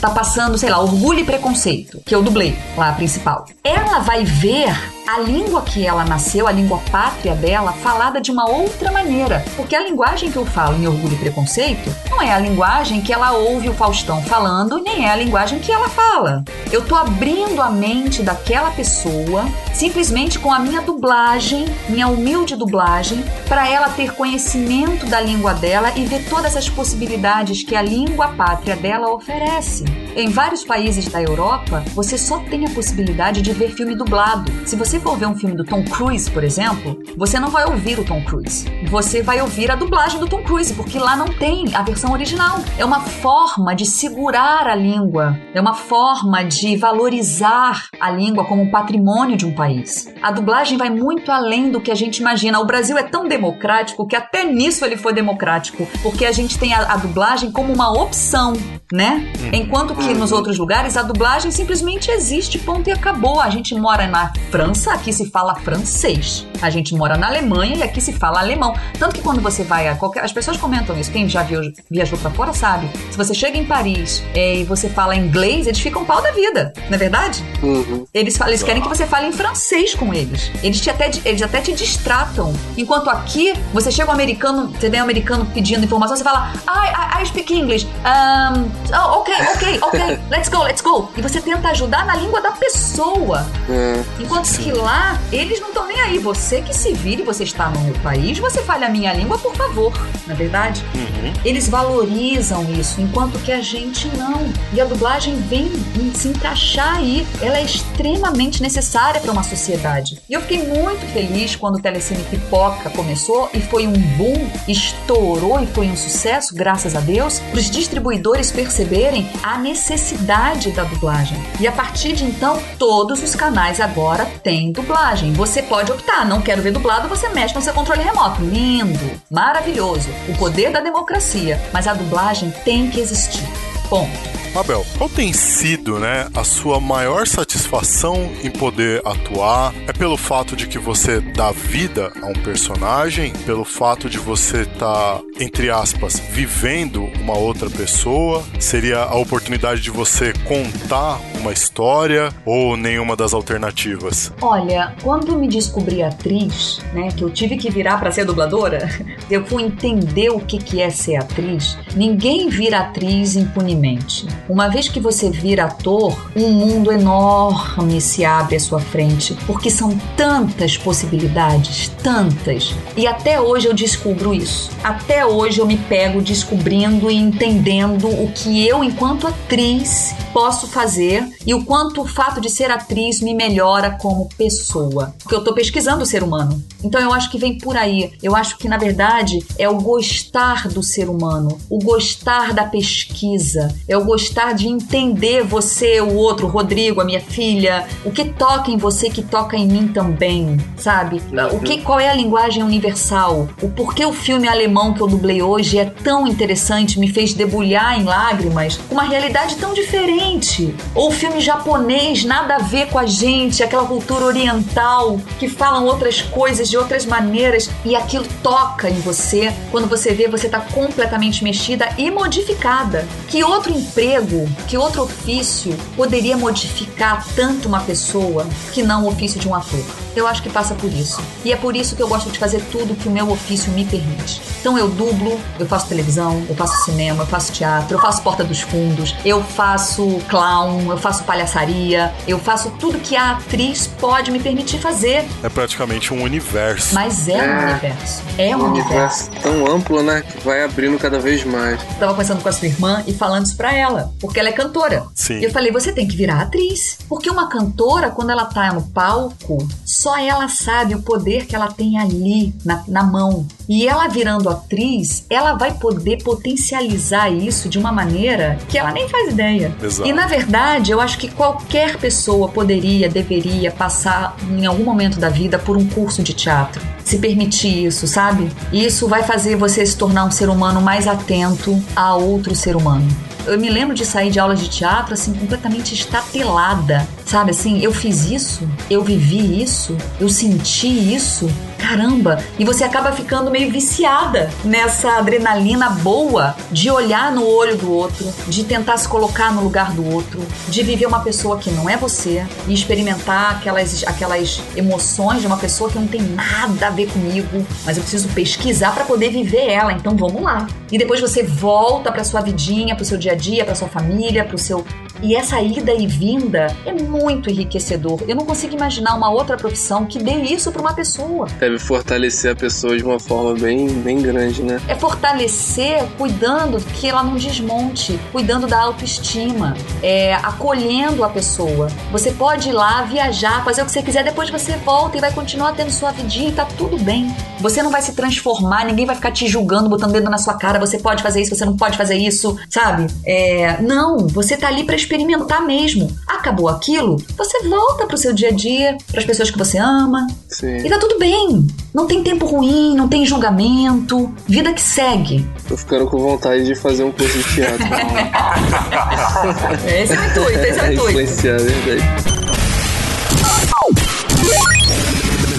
tá passando, sei lá, Orgulho e Preconceito, que eu dublei lá a principal. Ela vai ver a língua que ela nasceu, a língua pátria dela, falada de uma outra maneira. Porque a linguagem que eu falo em Orgulho e Preconceito não é a linguagem que ela ouve o Faustão falando, nem é a linguagem que ela fala. Eu tô abrindo a mente daquela pessoa simplesmente com a minha dublagem, minha humilde dublagem, para ela ter conhecimento da língua dela e ver todas as possibilidades que a língua pátria dela oferece. Em vários países da Europa, você só tem a possibilidade de ver filme dublado. Se você for ver um filme do Tom Cruise, por exemplo, você não vai ouvir o Tom Cruise. Você vai ouvir a dublagem do Tom Cruise, porque lá não tem a versão original. É uma forma de segurar a língua, é uma forma de valorizar a língua como um patrimônio de um país. A dublagem vai muito além do que a gente imagina. O Brasil é tão democrático que até nisso ele foi democrático, porque a gente tem a, a dublagem como uma opção, né? Hum. Enquanto que nos outros lugares a dublagem simplesmente existe, ponto e acabou. A gente mora na França, aqui se fala francês. A gente mora na Alemanha e aqui se fala alemão. Tanto que quando você vai a qualquer. As pessoas comentam isso, quem já viu, viajou para fora sabe. Se você chega em Paris é, e você fala inglês, eles ficam pau da vida, não é verdade? Uhum. Eles, falam, eles querem que você fale em francês com eles. Eles, te até, eles até te distratam. Enquanto aqui, você chega um americano, você vem um americano pedindo informação, você fala, I, I, I speak English. Um, oh, ok, ok, ok, let's go, let's go. E você tenta ajudar na língua da pessoa. Uhum. Enquanto que lá, eles não estão nem aí. Você que se vire, você está no meu país, você fale a minha língua, por favor. Na é verdade? Uhum. Eles valorizam isso, enquanto que a gente não. E a dublagem vem se encaixar aí. Ela é extremamente necessária para uma sociedade. E eu fiquei muito feliz quando o Telecine Pipoca começou e foi um boom, estourou e foi um sucesso, graças a Deus, para os distribuidores perceberem a necessidade da dublagem. E a partir de então, todos os canais agora têm dublagem. Você pode optar, não quero ver dublado, você mexe no seu controle remoto. Lindo, maravilhoso, o poder da democracia. Mas a dublagem tem que existir. Ponto. Mabel, qual tem sido, né, a sua maior satisfação em poder atuar? É pelo fato de que você dá vida a um personagem, pelo fato de você estar, tá, entre aspas, vivendo uma outra pessoa? Seria a oportunidade de você contar uma história ou nenhuma das alternativas? Olha, quando me descobri atriz, né, que eu tive que virar para ser dubladora, eu fui entender o que que é ser atriz. Ninguém vira atriz impunemente. Uma vez que você vira ator, um mundo enorme se abre à sua frente, porque são tantas possibilidades, tantas. E até hoje eu descubro isso. Até hoje eu me pego descobrindo e entendendo o que eu, enquanto atriz, posso fazer e o quanto o fato de ser atriz me melhora como pessoa. Porque eu tô pesquisando o ser humano. Então eu acho que vem por aí. Eu acho que na verdade é o gostar do ser humano, o gostar da pesquisa, é o gostar de entender você, o outro, o Rodrigo, a minha filha, o que toca em você que toca em mim também, sabe? O que qual é a linguagem universal? O porquê o filme alemão que eu dublei hoje é tão interessante, me fez debulhar em lágrimas, uma realidade tão diferente. Ou filme japonês, nada a ver com a gente, aquela cultura oriental que falam outras coisas de outras maneiras e aquilo toca em você. Quando você vê, você está completamente mexida e modificada. Que outro emprego, que outro ofício poderia modificar tanto uma pessoa que não o ofício de um ator? Eu acho que passa por isso. E é por isso que eu gosto de fazer tudo que o meu ofício me permite. Então eu dublo, eu faço televisão, eu faço cinema, eu faço teatro, eu faço porta dos fundos, eu faço clown, eu faço palhaçaria, eu faço tudo que a atriz pode me permitir fazer. É praticamente um universo. Mas é, é um universo. É um, um universo. universo. tão amplo, né? Que vai abrindo cada vez mais. Eu tava conversando com a sua irmã e falando isso pra ela, porque ela é cantora. Sim. E eu falei, você tem que virar atriz. Porque uma cantora, quando ela tá no palco, só ela sabe o poder que ela tem ali na, na mão. E ela virando atriz, ela vai poder potencializar isso de uma maneira que ela nem faz ideia. Exato. E na verdade, eu acho que qualquer pessoa poderia, deveria passar em algum momento da vida por um curso de teatro. Se permitir isso, sabe? Isso vai fazer você se tornar um ser humano mais atento a outro ser humano. Eu me lembro de sair de aulas de teatro assim completamente estatelada, sabe? Assim, eu fiz isso, eu vivi isso, eu senti isso. Caramba! E você acaba ficando meio viciada nessa adrenalina boa de olhar no olho do outro, de tentar se colocar no lugar do outro, de viver uma pessoa que não é você e experimentar aquelas, aquelas emoções de uma pessoa que não tem nada a ver comigo, mas eu preciso pesquisar para poder viver ela. Então vamos lá. E depois você volta para sua vidinha, para o seu dia a dia, para sua família, para o seu e essa ida e vinda é muito enriquecedor. Eu não consigo imaginar uma outra profissão que dê isso para uma pessoa. Deve fortalecer a pessoa de uma forma bem, bem grande, né? É fortalecer cuidando que ela não desmonte, cuidando da autoestima, é, acolhendo a pessoa. Você pode ir lá, viajar, fazer o que você quiser, depois você volta e vai continuar tendo sua vidinha e tá tudo bem. Você não vai se transformar, ninguém vai ficar te julgando, botando dedo na sua cara, você pode fazer isso, você não pode fazer isso, sabe? É, não, você tá ali para experimentar mesmo. Acabou aquilo, você volta pro seu dia a dia, para as pessoas que você ama. Sim. E tá tudo bem. Não tem tempo ruim, não tem julgamento. Vida que segue. Tô ficando com vontade de fazer um curso de teatro. esse é o intuito, esse é o intuito. Influenciar, é verdade.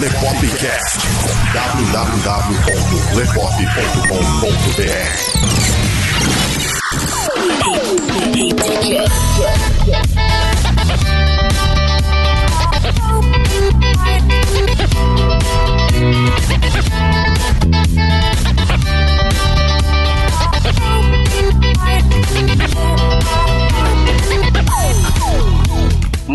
Lepopcast www.lepop.com.br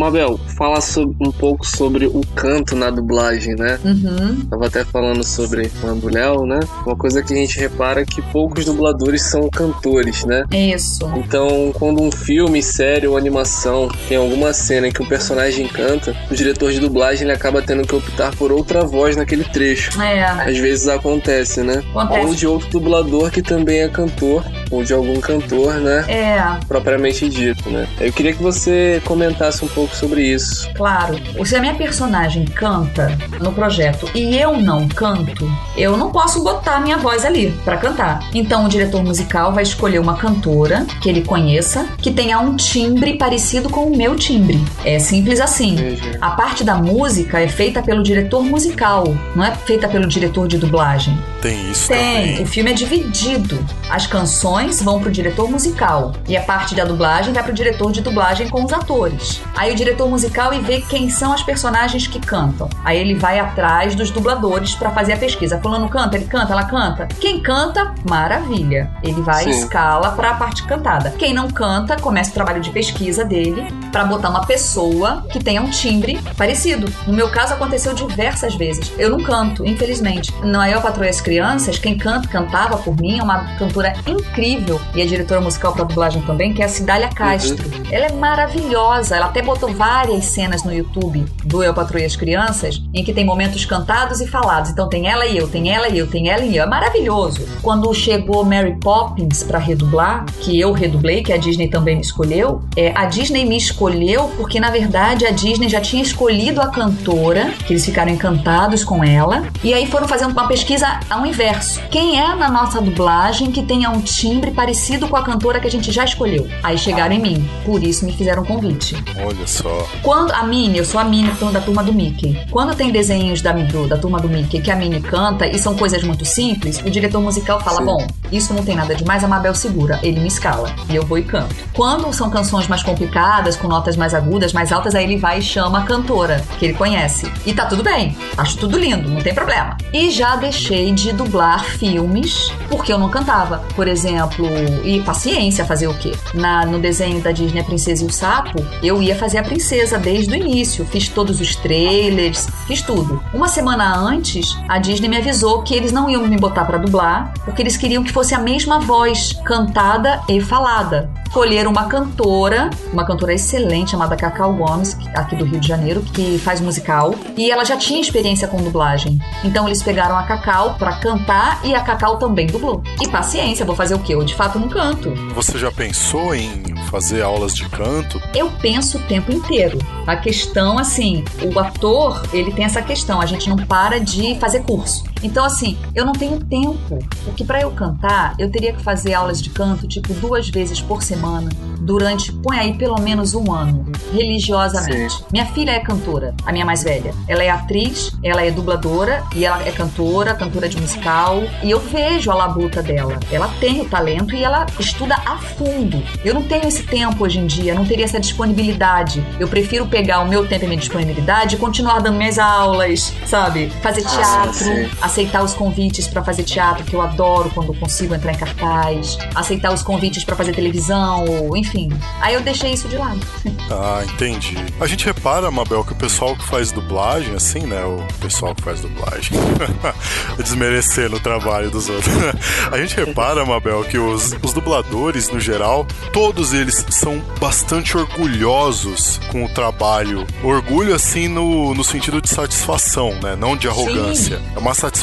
Mabel, fala sobre, um pouco sobre o canto na dublagem, né? Uhum. Tava até falando sobre o do Léo, né? Uma coisa que a gente repara é que poucos dubladores são cantores, né? Isso. Então, quando um filme, série ou animação tem alguma cena em que o personagem canta, o diretor de dublagem ele acaba tendo que optar por outra voz naquele trecho. É. Às vezes acontece, né? Acontece. Ou de outro dublador que também é cantor ou de algum cantor, né? É, Propriamente dito, né? Eu queria que você comentasse um pouco sobre isso. claro. Se a minha personagem canta no projeto e eu não canto, eu não posso botar minha voz ali pra cantar. Então o diretor musical vai escolher uma cantora que ele conheça, que tenha um timbre parecido com o meu timbre. É simples assim. Entendi. A parte da música é feita pelo diretor musical, não é feita pelo diretor de dublagem. Tem isso Tem, também. o filme é dividido. As canções vão pro diretor musical e a parte da dublagem vai pro diretor de dublagem com os atores. Aí o diretor musical e vê quem são as personagens que cantam. Aí ele vai atrás dos dubladores pra fazer a pesquisa. Fulano canta, ele canta, ela canta. Quem canta, maravilha. Ele vai Sim. escala pra parte cantada. Quem não canta, começa o trabalho de pesquisa dele pra botar uma pessoa que tenha um timbre parecido. No meu caso aconteceu diversas vezes. Eu não canto, infelizmente. Na Eu Patroei as Crianças, quem canta, cantava por mim é uma cantora incrível e é diretora musical pra dublagem também, que é a Cidália Castro. Ela é maravilhosa. Ela até botou várias cenas no YouTube do Eu Patroei as Crianças em que tem momentos cantados e falados. Então tem ela e eu, tem ela e eu, tem ela e eu. É maravilhoso. Quando chegou Mary Poppins pra redublar, que eu redublei, que a Disney também me escolheu, é, a Disney me escolheu porque na verdade a Disney já tinha escolhido a cantora, que eles ficaram encantados com ela, e aí foram fazer uma pesquisa ao inverso. Quem é na nossa dublagem que tenha um timbre parecido com a cantora que a gente já escolheu? Aí chegaram em mim, por isso me fizeram um convite. Olha só. Quando a Minnie, eu sou a Minnie então, da turma do Mickey. Quando tem desenhos da, do- da turma do Mickey que a Minnie canta e são coisas muito simples, o diretor musical fala: Sim. Bom, isso não tem nada demais, a Mabel segura. Ele me escala e eu vou e canto. Quando são canções mais complicadas, com notas mais agudas, mais altas, aí ele vai e chama a cantora, que ele conhece. E tá tudo bem, acho tudo lindo, não tem problema. E já deixei de dublar filmes porque eu não cantava. Por exemplo, e paciência fazer o quê? Na, no desenho da Disney A Princesa e o Sapo, eu ia fazer a princesa desde o início. Fiz todos os trailers, fiz tudo. Uma semana antes, a Disney me avisou que eles não iam me botar pra dublar, porque eles queriam que fosse a mesma voz, cantada e falada. Escolheram uma cantora, uma cantora excelente chamada Cacau Gomes, aqui do Rio de Janeiro, que faz musical, e ela já tinha experiência com dublagem. Então eles pegaram a Cacau pra cantar e a Cacau também dublou. E paciência, vou fazer o quê? Eu de fato não canto. Você já pensou em fazer aulas de canto? Eu penso o tempo inteiro. A questão, assim, o ator, ele tem essa questão, a gente não para de fazer curso. Então, assim, eu não tenho tempo. Porque pra eu cantar, eu teria que fazer aulas de canto, tipo, duas vezes por semana, durante, põe aí, pelo menos um ano, religiosamente. Minha filha é cantora, a minha mais velha. Ela é atriz, ela é dubladora e ela é cantora, cantora de musical. E eu vejo a labuta dela. Ela tem o talento e ela estuda a fundo. Eu não tenho esse tempo hoje em dia, não teria essa disponibilidade. Eu prefiro pegar o meu tempo e minha disponibilidade e continuar dando minhas aulas, sabe? Fazer Ah, teatro, sim. Aceitar os convites pra fazer teatro, que eu adoro quando consigo entrar em cartaz, aceitar os convites pra fazer televisão, ou enfim. Aí eu deixei isso de lado. Ah, entendi. A gente repara, Mabel, que o pessoal que faz dublagem, assim, né? O pessoal que faz dublagem. Desmerecendo o trabalho dos outros. A gente repara, Mabel, que os, os dubladores, no geral, todos eles são bastante orgulhosos com o trabalho. Orgulho, assim, no, no sentido de satisfação, né? Não de arrogância. É uma satisfação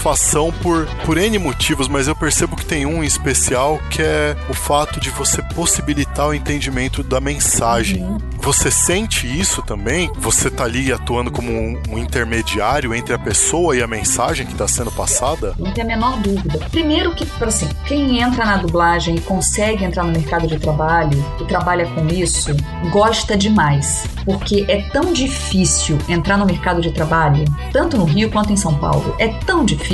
por, por N motivos, mas eu percebo que tem um em especial que é o fato de você possibilitar o entendimento da mensagem. Você sente isso também? Você tá ali atuando como um, um intermediário entre a pessoa e a mensagem que está sendo passada? Não tem a menor dúvida. Primeiro que, assim, quem entra na dublagem e consegue entrar no mercado de trabalho e trabalha com isso, gosta demais. Porque é tão difícil entrar no mercado de trabalho, tanto no Rio quanto em São Paulo. É tão difícil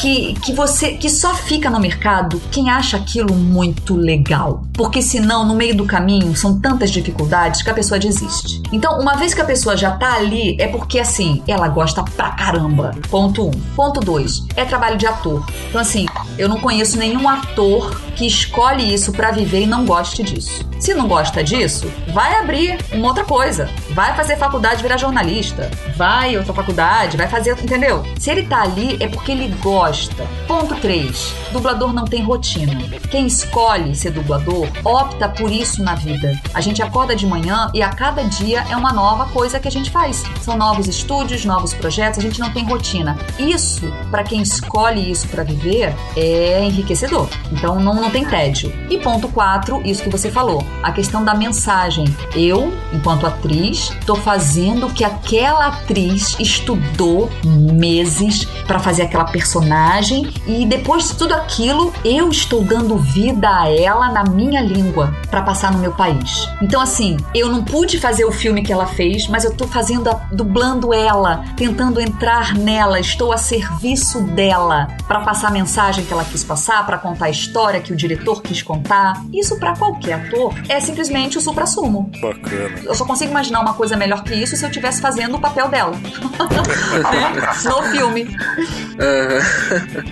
que, que você que só fica no mercado quem acha aquilo muito legal. Porque senão, no meio do caminho, são tantas dificuldades que a pessoa desiste. Então, uma vez que a pessoa já tá ali, é porque assim, ela gosta pra caramba. Ponto um. Ponto dois, é trabalho de ator. Então, assim, eu não conheço nenhum ator que escolhe isso pra viver e não goste disso. Se não gosta disso, vai abrir uma outra coisa. Vai fazer faculdade, virar jornalista. Vai outra faculdade, vai fazer, entendeu? Se ele tá ali é porque ele gosta. Ponto 3. Dublador não tem rotina. Quem escolhe ser dublador opta por isso na vida. A gente acorda de manhã e a cada dia é uma nova coisa que a gente faz. São novos estúdios, novos projetos, a gente não tem rotina. Isso, pra quem escolhe isso pra viver, é enriquecedor. Então não, não tem tédio. E ponto 4, isso que você falou, a questão da mensagem. Eu, enquanto atriz, tô fazendo o que aquela atriz estudou meses para fazer aquela personagem e depois de tudo aquilo, eu estou dando vida a ela na minha língua para passar no meu país. Então assim, eu não pude fazer o filme que ela fez, mas eu tô fazendo a, dublando ela, tentando entrar nela, estou a serviço dela para passar a mensagem que ela quis passar, para contar a história que o diretor quis contar. Isso para qualquer ator é simplesmente o supra-sumo. Bacana. Eu só consigo imaginar uma coisa melhor que isso se eu estivesse fazendo o papel dela. né? No filme.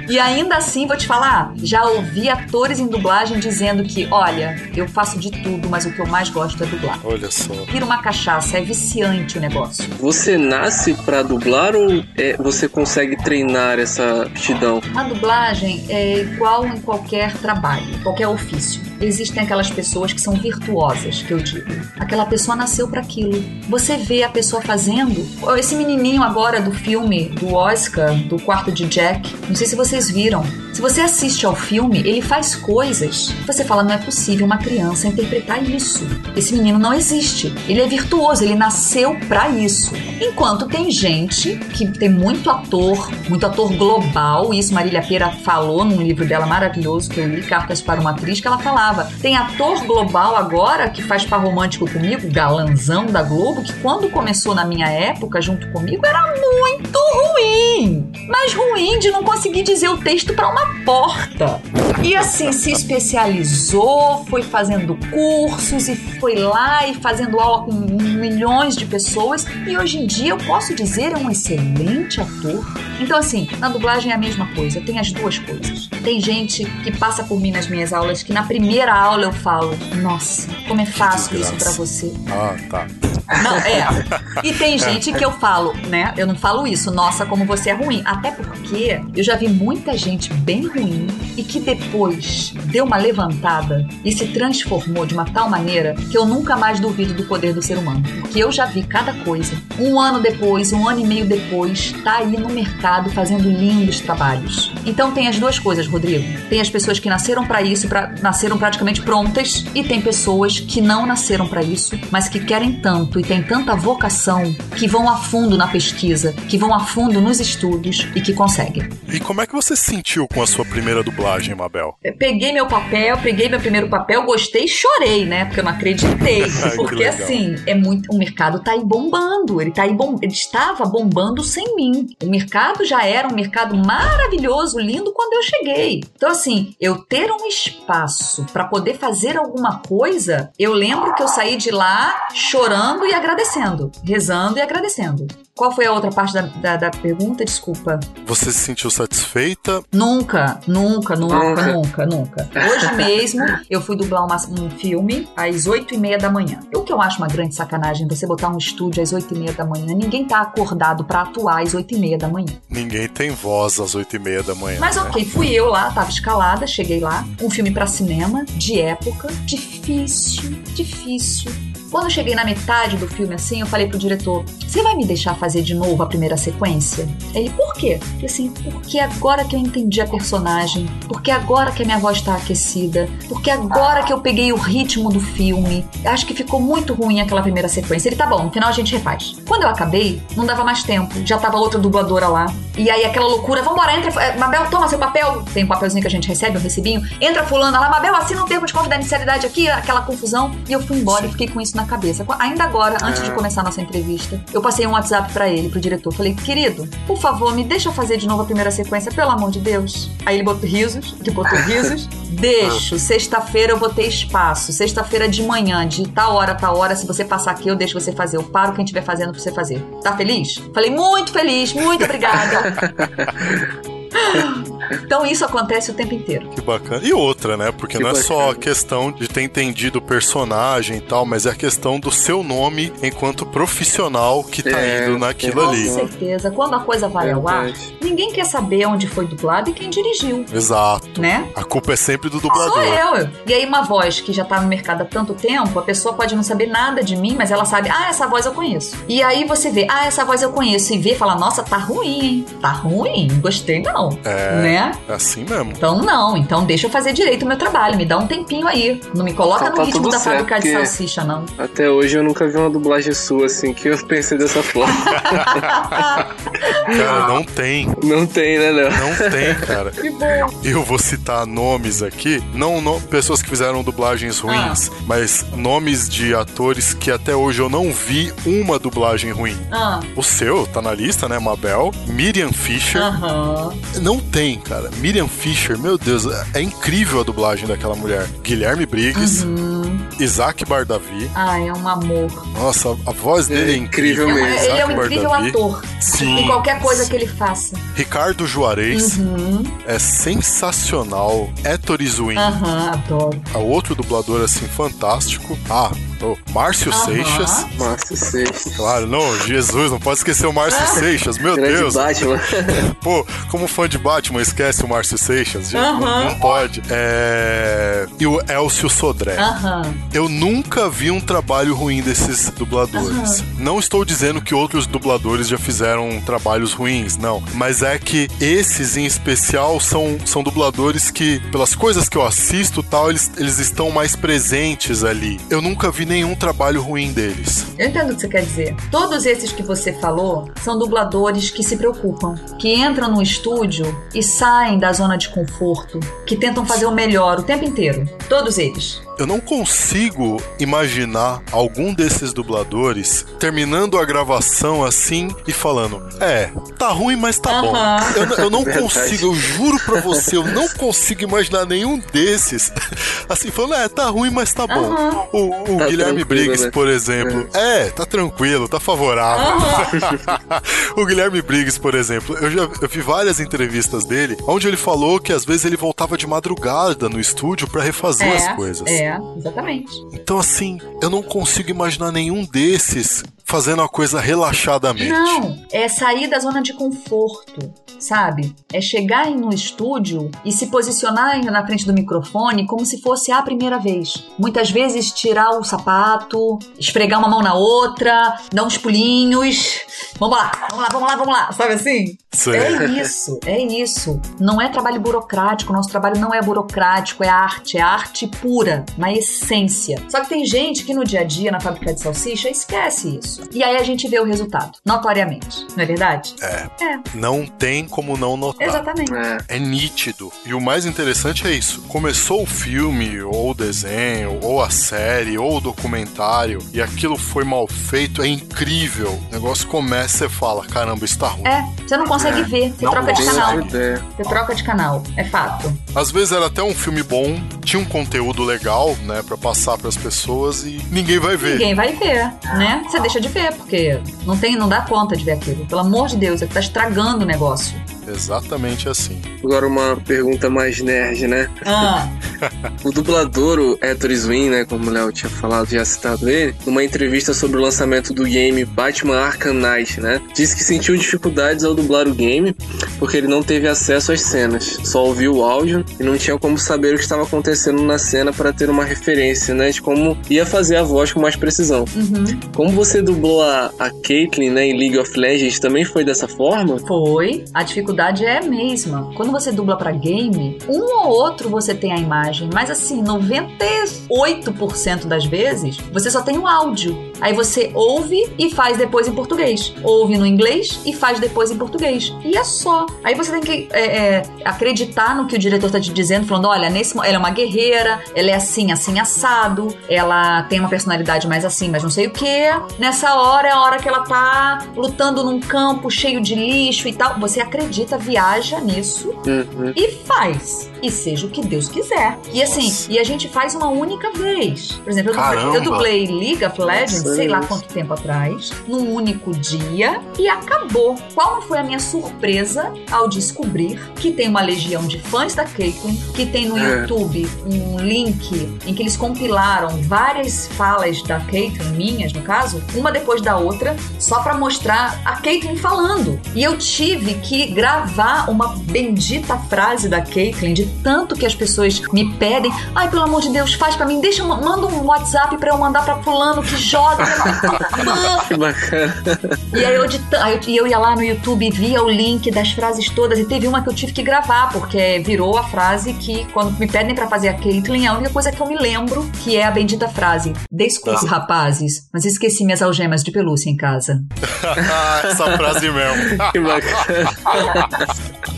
E ainda assim, vou te falar, já ouvi atores em dublagem dizendo que, olha, eu faço de tudo, mas o que eu mais gosto é dublar. Olha só. Vira uma cachaça, é viciante o negócio. Você nasce pra dublar ou é, você consegue treinar essa aptidão? A dublagem é igual em qualquer trabalho, qualquer ofício. Existem aquelas pessoas que são virtuosas, que eu digo. Aquela pessoa nasceu para aquilo. Você vê a pessoa fazendo. Esse menininho agora do filme do Oscar, do quarto de Jack, não sei se vocês viram. Se você assiste ao filme, ele faz coisas. Você fala, não é possível uma criança interpretar isso. Esse menino não existe. Ele é virtuoso, ele nasceu para isso. Enquanto tem gente que tem muito ator, muito ator global, isso Marília Pera falou num livro dela maravilhoso que eu li, Cartas para uma Atriz, que ela falava. Tem ator global agora que faz par romântico comigo, galanzão da Globo, que quando começou na minha época junto comigo era muito ruim. Mas ruim de não conseguir dizer o texto para uma porta. E assim, se especializou, foi fazendo cursos e foi lá e fazendo aula com milhões de pessoas. E hoje em dia eu posso dizer é um excelente ator. Então, assim, na dublagem é a mesma coisa, tem as duas coisas. Tem gente que passa por mim nas minhas aulas que na primeira aula eu falo: Nossa, como é fácil isso para você. Ah, tá. Não, é. E tem gente que eu falo, né? Eu não falo isso, nossa, como você é ruim. Até porque eu já vi muita gente bem ruim e que depois deu uma levantada e se transformou de uma tal maneira que eu nunca mais duvido do poder do ser humano. Porque eu já vi cada coisa. Um ano depois, um ano e meio depois, tá aí no mercado fazendo lindos trabalhos. Então tem as duas coisas, Rodrigo. Tem as pessoas que nasceram para isso, pra, nasceram praticamente prontas, e tem pessoas que não nasceram para isso, mas que querem tanto e têm tanta vocação que vão a fundo na pesquisa, que vão a fundo nos estudos e que conseguem. E como é que você se sentiu com a sua primeira dublagem, Mabel? Eu peguei meu papel, peguei meu primeiro papel, gostei e chorei, né? Porque eu não acreditei. Porque assim, é muito. O mercado tá aí bombando. Ele tá aí bom, ele estava bombando sem mim. O mercado já era um mercado maravilhoso, lindo quando eu cheguei. Então, assim, eu ter um espaço para poder fazer alguma coisa, eu lembro que eu saí de lá chorando e agradecendo. Rezando e agradecendo. Qual foi a outra parte da, da, da pergunta? Desculpa. Você se sentiu satisfeita? Nunca, nunca, nunca, Nunca. nunca. Hoje mesmo eu fui dublar uma- um filme às 8 e meia da manhã. O que eu acho uma grande sacanagem você botar um estúdio às 8 e meia da manhã. Ninguém tá acordado pra atuar às 8 e meia da manhã. Ninguém tem voz às oito e meia da manhã. Mas né? ok, fui eu lá, tava escalada, cheguei lá. Um filme pra cinema, de época, difícil, difícil. Quando eu cheguei na metade do filme assim, eu falei pro diretor: Você vai me deixar fazer de novo a primeira sequência? Ele, por quê? Eu falei assim, porque agora que eu entendi a personagem, porque agora que a minha voz tá aquecida, porque agora que eu peguei o ritmo do filme, acho que ficou muito ruim aquela primeira sequência. Ele, tá bom, no final a gente refaz. Quando eu acabei, não dava mais tempo, já tava outra dubladora lá. E aí aquela loucura, vambora, entra, eh, Mabel, toma seu papel. Tem um papelzinho que a gente recebe, um recibinho. Entra fulana lá, Mabel, assina um termo de confidencialidade aqui, aquela confusão. E eu fui embora e fiquei com isso na cabeça. Ainda agora, antes de começar a nossa entrevista, eu passei um WhatsApp pra ele, pro diretor. Falei, querido, por favor, me deixa fazer de novo a primeira sequência, pelo amor de Deus. Aí ele botou risos, ele botou risos. Deixo, sexta-feira eu vou ter espaço. Sexta-feira de manhã, de tal hora, tal hora, se você passar aqui, eu deixo você fazer. Eu paro quem estiver fazendo pra você fazer. Tá feliz? Falei, muito feliz, muito obrigada. Então isso acontece o tempo inteiro. Que bacana. E outra, né? Porque Que não é só a questão de ter entendido o personagem e tal, mas é a questão do seu nome enquanto profissional que tá É, indo naquilo tem Com ali. certeza. Quando a coisa vai ao ar, ninguém quer saber onde foi dublado e quem dirigiu, Exato. né? A culpa é sempre do Sou dublador. eu. E aí, uma voz que já tá no mercado há tanto tempo, a pessoa pode não saber nada de mim, mas ela sabe, ah, essa voz eu conheço. E aí você vê, ah, essa voz eu conheço, e vê e fala, nossa, tá ruim, hein? Tá ruim, gostei não. É. Né? É? É assim mesmo. Então não, então deixa eu fazer direito o meu trabalho, me dá um tempinho aí. Não me coloca Então no tá ritmo da certo, fábrica de salsicha, não. Até hoje eu nunca vi uma dublagem sua assim que eu pensei dessa forma. Cara, não tem. Não tem, né, Léo? Não tem, cara. Eu vou citar nomes aqui, não no- pessoas que fizeram dublagens ruins, mas nomes de atores que até hoje eu não vi uma dublagem ruim. Ah, O seu tá na lista, né, Mabel? Miriam Fisher. Aham. Não tem, cara. Miriam Fisher, meu Deus, é- incrível a dublagem daquela mulher. Guilherme Briggs, Uhum. Isaac Bardavi. Ah, é um amor. Nossa, a voz dele é, É incrível. É- mesmo. ele é um Isaac incrível Bardavi. ator. Sim. Em qualquer coisa que ele faça. Ricardo Juarez Uhum. é sensacional. Héctor Izuin, Aham, adoro. é outro dublador assim fantástico. Ah, o Márcio Aham. Seixas. Márcio Seixas. Claro, não, Jesus, não pode esquecer o Márcio Seixas, meu Grande Deus. Batman. Pô, como fã de Batman, esquece o Márcio Seixas, gente. Não, Aham. não pode. É... E o Elcio Sodré. Eu nunca vi um trabalho ruim desses dubladores. Não estou dizendo que outros dubladores já fizeram trabalhos ruins, não. Mas é que esses em especial são, são dubladores que, pelas coisas que eu assisto e tal, eles, eles estão mais presentes ali. Eu nunca vi nenhum trabalho ruim deles. Eu entendo o que você quer dizer. Todos esses que você falou são dubladores que se preocupam, que entram no estúdio e saem da zona de conforto, que tentam fazer o melhor o tempo inteiro. Todos eles. Eu não consigo imaginar algum desses dubladores terminando a gravação assim e falando: É, tá ruim, mas tá bom. Aham. Eu, eu não Verdade. consigo, eu juro pra você, eu não consigo imaginar nenhum desses assim falando: É, tá ruim, mas tá bom. Aham. O, o Tá Guilherme tranquilo, Briggs, né? por exemplo, é. tá tranquilo, tá favorável. o Guilherme Briggs, por exemplo, eu já eu vi várias entrevistas dele onde ele falou que às vezes ele voltava de madrugada no estúdio pra refazer as coisas. é, exatamente. Então, assim, eu não consigo imaginar nenhum desses fazendo a coisa relaxadamente. Não, é sair da zona de conforto, sabe? É chegar aí no estúdio e se posicionar na frente do microfone como se fosse a primeira vez. Muitas vezes tirar o sapato, esfregar uma mão na outra, dar uns pulinhos. Vamos lá, vamos lá, vamos lá, vamos lá, sabe assim? Sei. É isso, é isso. Não é trabalho burocrático, nosso trabalho não é burocrático, é arte, é arte pura, na essência. Só que tem gente que no dia a dia, na fábrica de salsicha, esquece isso. E aí a gente vê o resultado, notoriamente. Não é verdade? É. É, Não tem como não notar. exatamente. É. É nítido. E o mais interessante é isso. Começou o filme, ou o desenho, ou a série, ou o documentário, e aquilo foi mal feito, é incrível. O negócio começa e você fala: caramba, isso tá ruim. É, você não consegue É. ver, você Não troca de canal. Ideia. Você troca de canal, é fato. Às vezes era até um filme bom, tinha um conteúdo legal, né, pra passar pras pessoas e ninguém vai ver. Ninguém vai ver, né? Você deixa de ver, porque não tem, não dá conta de ver aquilo. Pelo amor de Deus, é que tá estragando o negócio. Exatamente assim. Agora uma pergunta mais nerd, né? Ah, O dublador, o Héctor Swin, né, como o Léo tinha falado, já citado ele, numa entrevista sobre o lançamento do game Batman Arkham Knight, né, disse que sentiu dificuldades ao dublar o game porque ele não teve acesso às cenas, só ouviu o áudio e não tinha como saber o que estava acontecendo na cena para ter uma referência, né, de como ia fazer a voz com mais precisão. uhum. Como você dublou a, a Caitlyn, né, em League of Legends, também foi dessa forma? Foi. A dificuldade é a mesma. Quando você dubla pra game, um ou outro você tem a imagem, mas assim, 98% das vezes você só tem o áudio. Aí você ouve e faz depois em português. Ouve no inglês e faz depois em português. E é só. Aí você tem que é, é, acreditar no que o diretor tá te dizendo, falando: olha, nesse, ela é uma guerreira, ela é assim, assim, assado, ela tem uma personalidade mais assim, mas não sei o que. Nessa hora é a hora que ela tá lutando num campo cheio de lixo e tal. Você acredita, viaja nisso Uhum. e faz. E seja o que Deus quiser. E assim, Nossa. e a gente faz uma única vez. Por exemplo, eu dublei, eu dublei League of Legends, sei lá isso. quanto tempo atrás, num único dia, e acabou. Qual foi a minha surpresa ao descobrir que tem uma legião de fãs da Caitlyn, que tem no É. YouTube um link em que eles compilaram várias falas da Caitlyn, minhas no caso, uma depois da outra, só pra mostrar a Caitlyn falando. E eu tive que gravar uma bendita frase da Caitlyn, de tanto que as pessoas me pedem. Ai, pelo amor de Deus, faz pra mim, deixa, manda um WhatsApp pra eu mandar pra fulano que joga foda. Que bacana. E aí eu, aí eu, ia lá no YouTube e via o link das frases todas. E teve uma que eu tive que gravar, porque virou a frase que, quando me pedem pra fazer a Caitlyn, é a única coisa que eu me lembro, que é a bendita frase. Desculpe, rapazes, mas esqueci minhas algemas de pelúcia em casa. Essa frase mesmo. Que bacana.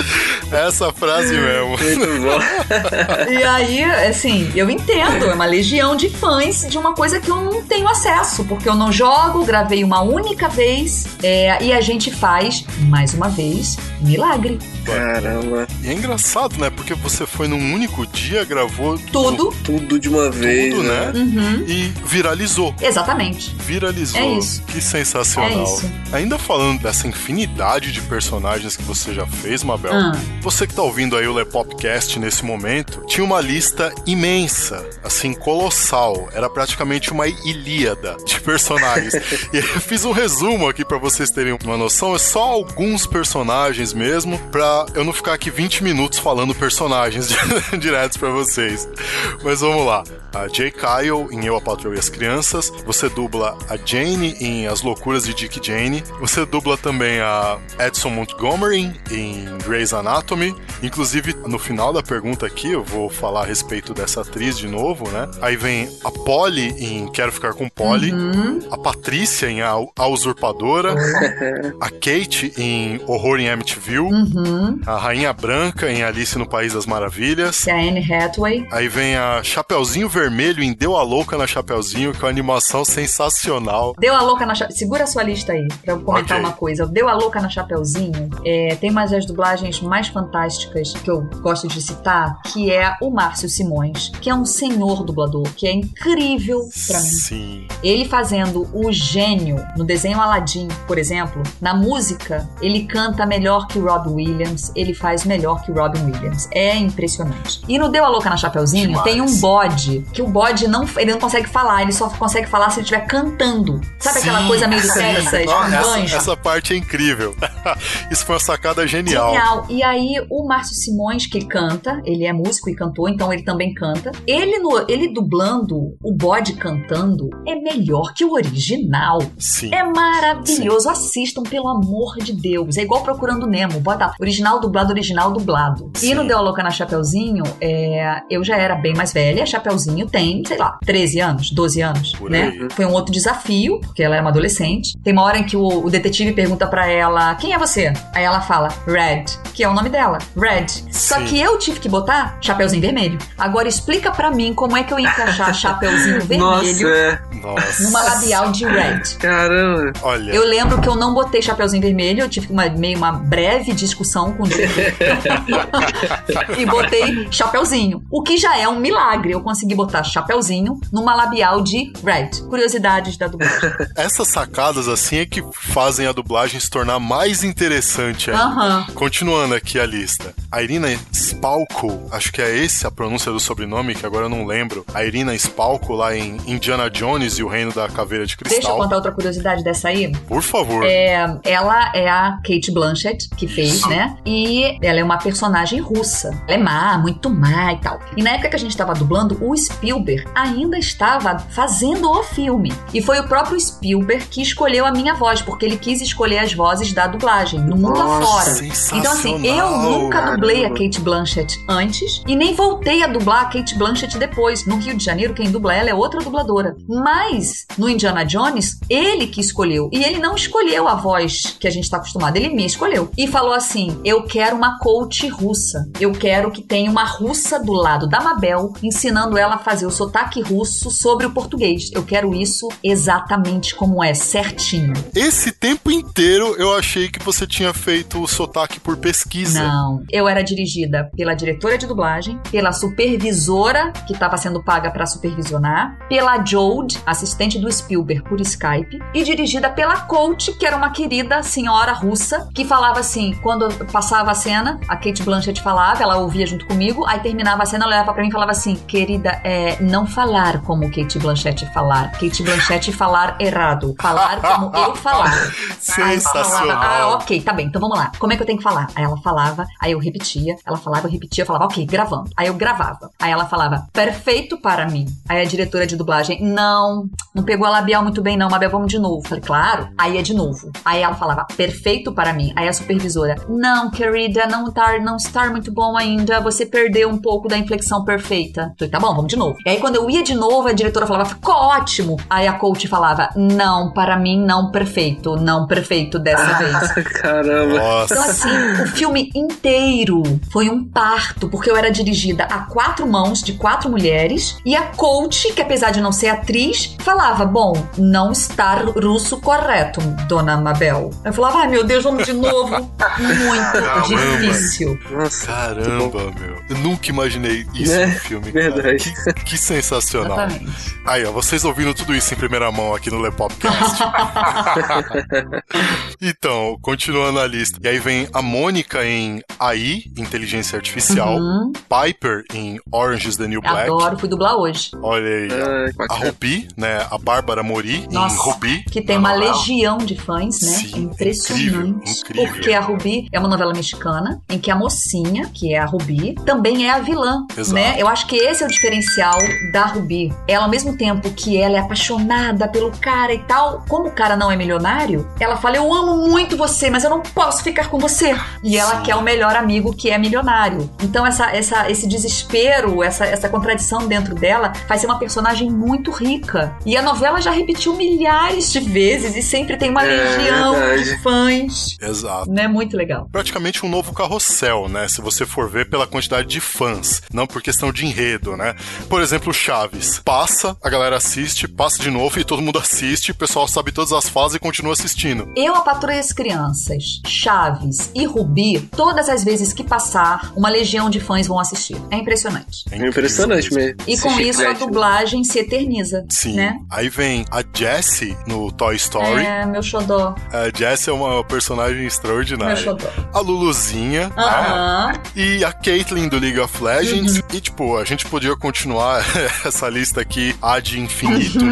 Essa frase mesmo. Muito bom. E aí, assim, eu entendo, é uma legião de fãs de uma coisa que eu não tenho acesso, porque eu não jogo, gravei uma única vez, é, e a gente faz, mais uma vez, milagre. Caramba. E é engraçado, né? Porque você foi num único dia, gravou Tudo. Tudo de uma vez. tudo, né? Uhum. E viralizou. Exatamente. Viralizou. É isso. Que sensacional. É isso. Ainda falando dessa infinidade de personagens que você já fez, Mabel, Ah. você que tá ouvindo aí o Lepopcast nesse momento, tinha uma lista imensa, assim, colossal. Era praticamente uma ilíada de personagens. e eu fiz um resumo aqui pra vocês terem uma noção. É só alguns personagens mesmo, pra eu não ficar aqui 20 minutos falando personagens diretos pra vocês. Mas vamos lá. A Jay Kyle em Eu, a Patroa e as Crianças. Você dubla a Jane em As Loucuras de Dick Jane. Você dubla também a Edson Montgomery em Grey's Anatomy. Inclusive, no final da pergunta aqui, eu vou falar a respeito dessa atriz de novo, né? Aí vem a Polly em Quero Ficar com Polly. A Patrícia em A, a Usurpadora. a Kate em Horror em Amityville. Uhum. A Rainha Branca em Alice no País das Maravilhas. É a Anne Hathaway. Aí vem a Chapeuzinho Vermelho em Deu a Louca na Chapeuzinho, que é uma animação sensacional. Deu a louca na Chapeuzinho. Segura a sua lista aí, pra eu comentar Ok. uma coisa. Deu a louca na Chapeuzinho. É, tem uma das dublagens mais fantásticas que eu gosto de citar, que é o Márcio Simões, que é um senhor dublador, que é incrível pra mim. Sim. Ele fazendo o gênio no desenho Aladdin, por exemplo, na música, ele canta melhor que o Robbie Williams, ele faz melhor que o Robin Williams. É impressionante. E no Deu a Louca na Chapeuzinho, Demais. tem um bode, que o bode não, ele não consegue falar, ele só consegue falar se ele estiver cantando. Sabe aquela Sim, coisa meio sim. Texas, Nossa, com essa, banjo? essa parte é incrível. Isso foi uma sacada genial. Genial. E aí, o Márcio Simões, que canta, ele é músico e cantor, então ele também canta. Ele, no, ele dublando o bode cantando é melhor que o original. Sim. É maravilhoso. Assistam, pelo amor de Deus. É igual procurando Nemo. Bota original dublado, original dublado. Sim. E no Deu a Louca na Chapeuzinho, é, eu já era bem mais velha. Chapeuzinho tem, sei lá, 13 anos, 12 anos, Por né? aí. Foi um outro desafio, porque ela era uma adolescente. Tem uma hora em que o, o detetive pergunta pra ela: Quem é você? Aí ela fala: Red, que é o nome dela. Red. Só Sim. que eu tive que botar Chapeuzinho Vermelho. Agora explica pra mim como é que eu ia encaixar Chapeuzinho Nossa, Vermelho é. Nossa. numa labial de Red. Caramba. Olha, Eu lembro que eu não botei Chapeuzinho Vermelho, eu tive uma, meio uma breve discussão com o e botei Chapeuzinho. O que já é um milagre. Eu consegui botar Chapeuzinho numa labial de Red. Curiosidades da dublagem. essas sacadas assim é que fazem a dublagem se tornar mais interessante. Continuando aqui a lista. A Irina Spalco, acho que é esse a pronúncia do sobrenome, que agora eu não lembro. A Irina Spalco lá em Indiana Jones e o Reino da Caveira de Deixa eu Cristal. contar outra curiosidade dessa aí. Por favor. É, ela é a Kate Blanchett que fez, né? E ela é uma personagem russa. Ela é má, muito má e tal. E na época que a gente tava dublando, o Spielberg ainda estava fazendo o filme. E foi o próprio Spielberg que escolheu a minha voz, porque ele quis escolher as vozes da dublagem, no mundo Nossa, afora. Então, assim, eu nunca dublei a. Kate Blanchett antes e nem voltei a dublar a Kate Blanchett depois. No Rio de Janeiro, quem dubla ela é outra dubladora. Mas, no Indiana Jones, ele que escolheu. E ele não escolheu a voz que a gente tá acostumado, ele me escolheu. E falou assim: Eu quero uma coach russa. Eu quero que tenha uma russa do lado da Mabel, ensinando ela a fazer o sotaque russo sobre o português. Eu quero isso exatamente como é, certinho. Esse tempo inteiro eu achei que você tinha feito o sotaque por pesquisa. Não, eu era dirigida pela diretora de dublagem, pela supervisora que estava sendo paga para supervisionar, pela Jode, assistente do Spielberg por Skype, e dirigida pela coach, que era uma querida senhora russa, que falava assim, quando passava a cena, a Kate Blanchett falava, ela ouvia junto comigo, aí terminava a cena, ela olhava para mim e falava assim: "Querida é, não falar como Kate Blanchett falar. Kate Blanchett falar errado. Falar como eu falar. Falava, Sensacional. ah, ok, tá bem, então vamos lá. Como é que eu tenho que falar? Aí ela falava, aí eu repetia, ela falava, eu repetia, eu falava, ok, gravando. Aí eu gravava. Aí ela falava, perfeito para mim. Aí a diretora de dublagem, não, não pegou a labial muito bem, não, Mabel, vamos de novo. Falei, claro. Aí é de novo. Aí ela falava, perfeito para mim. Aí a supervisora, não, querida, não tá, não está muito bom ainda, você perdeu um pouco da inflexão perfeita. Falei, tá bom, vamos de novo. E aí quando eu ia de novo, a diretora falava, ficou ótimo. Aí a coach falava, não, para mim, não perfeito, não perfeito dessa vez. Caramba. Nossa. Então, assim, o filme inteiro foi um parto, porque eu era dirigida a quatro mãos de quatro mulheres e a coach, que apesar de não ser atriz, falava: Bom, não está russo correto, dona Mabel. Eu falava: Ai meu Deus, vamos de novo. Muito Caramba. difícil. Nossa. Caramba, meu. Eu nunca imaginei isso Né? no filme. Cara. Verdade. Que, que sensacional. Exatamente. Aí, ó, vocês ouvindo tudo isso em primeira mão aqui no Lepopcast. então, continuando a lista. E aí vem a Mônica em AI, Inteligência Artificial. Uhum. Piper em Orange is the New Black. Adoro, fui dublar hoje. Olha aí. A. Ruby, né? A Bárbara Mori Nossa, em Ruby. que tem uma novela. legião de fãs, né? Sim, Impressionante. incrível, incrível. Porque a Ruby é uma novela mexicana em que a mocinha, que é a Ruby, também é a vilã, Exato. né? Eu acho que esse é o diferencial da Ruby. Ela, ao mesmo tempo que ela é apaixonada pelo cara e tal, como o cara não é milionário, ela fala: Eu amo muito você, mas eu não posso ficar com você. E ela Sim. quer o melhor amigo que é milionário. Então, essa, essa, esse desespero, essa, essa contradição dentro dela faz ser uma personagem muito rica. E a novela já repetiu milhares de vezes e sempre tem uma É, legião verdade. de fãs. Exato. Né? Muito legal. praticamente um novo carrossel, né? Se você for ver pela quantidade de fãs, não por questão de enredo, né? Por exemplo, Chaves. Passa, a galera assiste, passa de novo e todo mundo assiste, o pessoal sabe todas as fases e continua assistindo. Eu, a Patrulha das Crianças, Chaves e Rubi, todas as vezes que passar, uma legião de fãs vão assistir. É impressionante. É É impressionante mesmo. E com Esse isso a dublagem se eterniza. Sim. Né? Aí vem a Jessie no Toy Story. É, meu xodó. A Jessie é uma personagem Meu extraordinária. xodó. A Luluzinha, né? Aham. E a Caitlyn do League of Legends. Uhum. E, tipo, a gente podia continuar essa lista aqui ad infinito.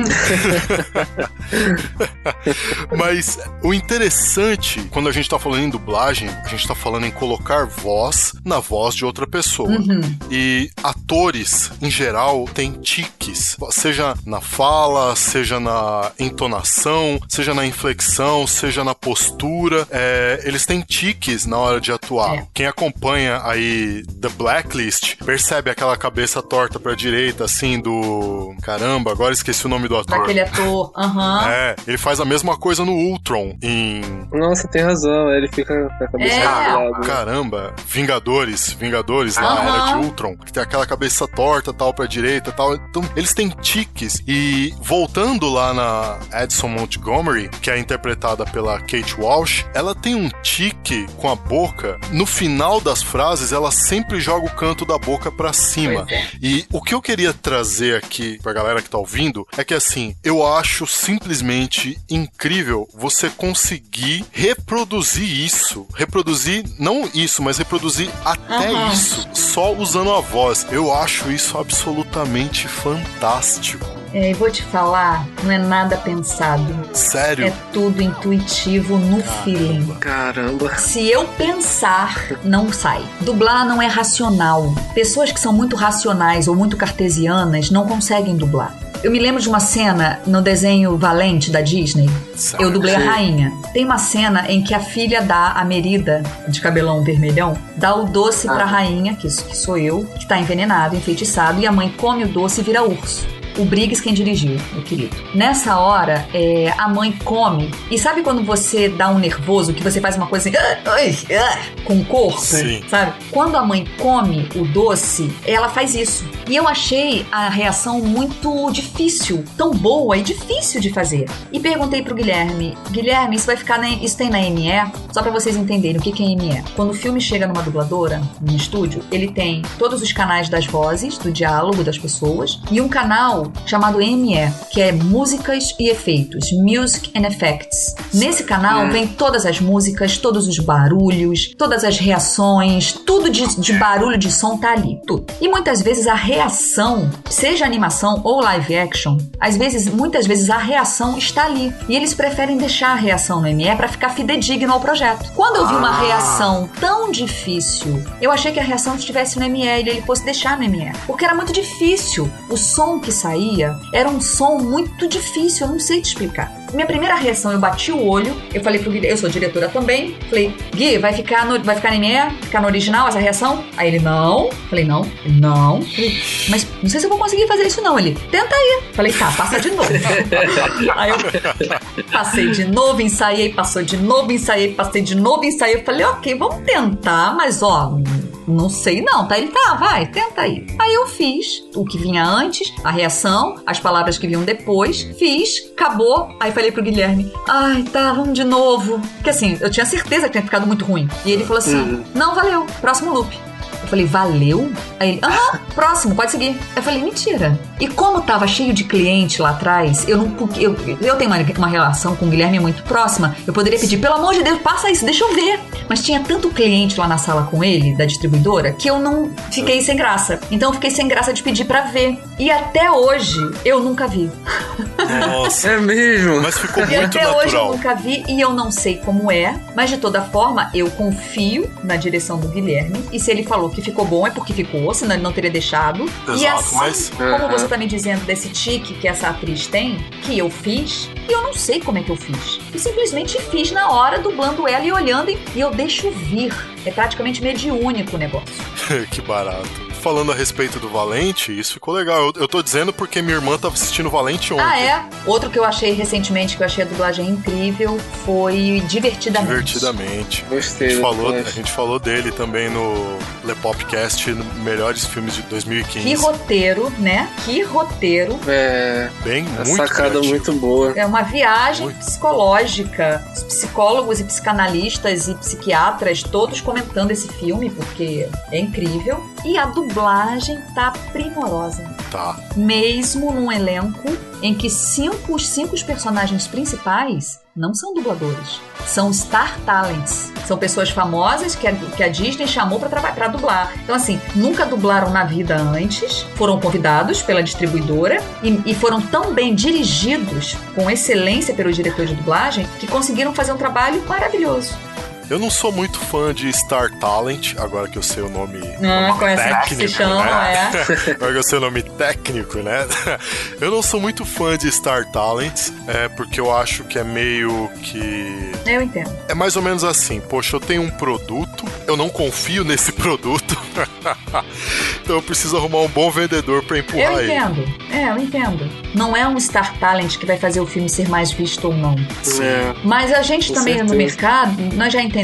Mas o interessante, quando a gente tá falando em dublagem, a gente tá falando em colocar voz na voz de outra pessoa. Uhum. E atores, em geral, têm tiques. Seja na fala, seja na entonação, seja na inflexão, seja na postura. É, eles têm tiques na hora de atuar. É. Quem acompanha aí The Blacklist percebe aquela cabeça torta pra direita, assim, do. Caramba, agora esqueci o nome do ator. Daquele ator. Aham. É, ele faz a mesma coisa no Ultron em. Nossa, tem razão. Ele fica com a cabeça É. do lado. Caramba, Vingadores, Vingadores lá, Aham. era de Ultron, que tem aquela cabeça torta, tal, pra direita tal. Então, eles têm tiques. E voltando lá na Edson Montgomery, que é interpretada pela Kate Walsh, ela tem um tique com a boca. No final das frases, ela sempre joga o canto da boca pra cima. É. E o que eu queria trazer aqui pra galera que tá ouvindo é que assim, eu acho simplesmente incrível você conseguir reproduzir isso. Reproduzir, não isso, mas reproduzir até Aham. isso, só usando a voz. Eu acho isso absolutamente fantástico. É, e vou te falar, não é nada pensado. Sério. É tudo intuitivo no feeling. Caramba. Se eu pensar, não sai. Dublar não é racional. Pessoas que são muito racionais ou muito cartesianas não conseguem dublar. Eu me lembro de uma cena no desenho Valente da Disney. Sério. Eu dublei a Sim. rainha. Tem uma cena em que a filha da a Merida, de cabelão vermelhão, dá o doce pra Ah. rainha, que, que sou eu, que tá envenenado, enfeitiçado, e a mãe come o doce e vira urso. O Briggs quem dirigiu, meu querido. Nessa hora, é, a mãe come. E sabe quando você dá um nervoso, que você faz uma coisa assim, "Ah, ah", com o corpo? Sim. Sabe? Quando a mãe come o doce, ela faz isso. E eu achei a reação muito difícil, tão boa e difícil de fazer. E perguntei pro Guilherme: Guilherme, isso vai ficar na, isso tem na ME? Só pra vocês entenderem o que, que é ME. Quando o filme chega numa dubladora, num estúdio, ele tem todos os canais das vozes, do diálogo das pessoas, e um canal canal chamado ME, que é Músicas e Efeitos, Music and Effects. Nesse canal vem todas as músicas, todos os barulhos, todas as reações, tudo de, de barulho de som tá ali, tudo. E muitas vezes a reação, seja animação ou live action, às vezes, muitas vezes a reação está ali. E eles preferem deixar a reação no ME para ficar fidedigno ao projeto. Quando eu vi uma reação tão difícil, eu achei que a reação estivesse no ME e ele fosse deixar no ME. Porque era muito difícil. O som que saía era um som muito difícil, eu não sei te explicar. Minha primeira reação, eu bati o olho, eu falei pro Gui, eu sou diretora também, falei, Gui, vai ficar no, vai ficar no ME? Ficar no original essa reação? Aí ele, não. Falei, não, não. Falei, mas não sei se eu vou conseguir fazer isso não. Ele, tenta aí. Falei, tá, passa de novo. aí eu passei de novo, ensaiei, passou de novo, ensaiei, passei de novo, ensaiei. Falei, ok, vamos tentar, mas ó, não sei não, tá? Ele tá, vai, tenta aí. Aí eu fiz o que vinha antes, a reação, as palavras que vinham depois, fiz, acabou. Aí falei pro Guilherme, ai, tá, vamos de novo. Porque assim, eu tinha certeza que tinha ficado muito ruim. E ele falou assim: não, valeu, próximo loop. Eu falei, valeu? Aí ele, aham, próximo, pode seguir. Eu falei, mentira. E como tava cheio de cliente lá atrás, eu não. Eu, eu tenho uma, uma relação com o Guilherme muito próxima. Eu poderia pedir, pelo amor de Deus, passa isso, deixa eu ver. Mas tinha tanto cliente lá na sala com ele, da distribuidora, que eu não fiquei sem graça. Então eu fiquei sem graça de pedir pra ver. E até hoje eu nunca vi. Nossa. É mesmo? Mas ficou E muito até hoje eu natural. nunca vi e eu não sei como é, mas de toda forma eu confio na direção do Guilherme. E se ele falou que ficou bom é porque ficou, senão ele não teria deixado. e Exato, assim, mas- como você tá me dizendo desse tique que essa atriz tem, que eu fiz, e eu não sei como é que eu fiz. Eu simplesmente fiz na hora, dublando ela e olhando, e e eu deixo vir. É praticamente mediúnico o negócio. que barato. Falando a respeito do Valente, isso ficou legal. Eu, eu tô dizendo porque minha irmã tava assistindo Valente ontem. Ah, é? Outro que eu achei recentemente, que eu achei a dublagem incrível, foi Divertidamente. Divertidamente. A Gostei. gente, falou, a gente falou dele também no Lepopcast, Melhores Filmes de 2015. Que roteiro, né? Que roteiro. É, Bem, a muito sacada criativo. muito boa. É uma viagem Muito. psicológica. Os psicólogos e psicanalistas e psiquiatras todos comentando esse filme, porque é incrível. E a dublagem tá primorosa. Tá. Mesmo num elenco em que cinco, os cinco personagens principais não são dubladores. São star talents. São pessoas famosas que a, que a Disney chamou pra dublar. Então, assim, nunca dublaram na vida antes, foram convidados pela distribuidora e, e foram tão bem dirigidos, com excelência pelo diretor de dublagem, que conseguiram fazer um trabalho maravilhoso. Eu não sou muito fã de Star Talent, agora que eu sei o nome se técnico, chama, né? é. Agora que eu sei o nome técnico, né? Eu não sou muito fã de Star Talent, é, porque eu acho que é meio que Eu entendo. É mais ou menos assim, poxa, eu tenho um produto, eu não confio nesse produto, então eu preciso arrumar um bom vendedor pra empurrar Eu ele. entendo. É, eu entendo. Não é um star talent que vai fazer o filme ser mais visto ou não. É, Mas a gente Com também no certeza. mercado, nós já entendemos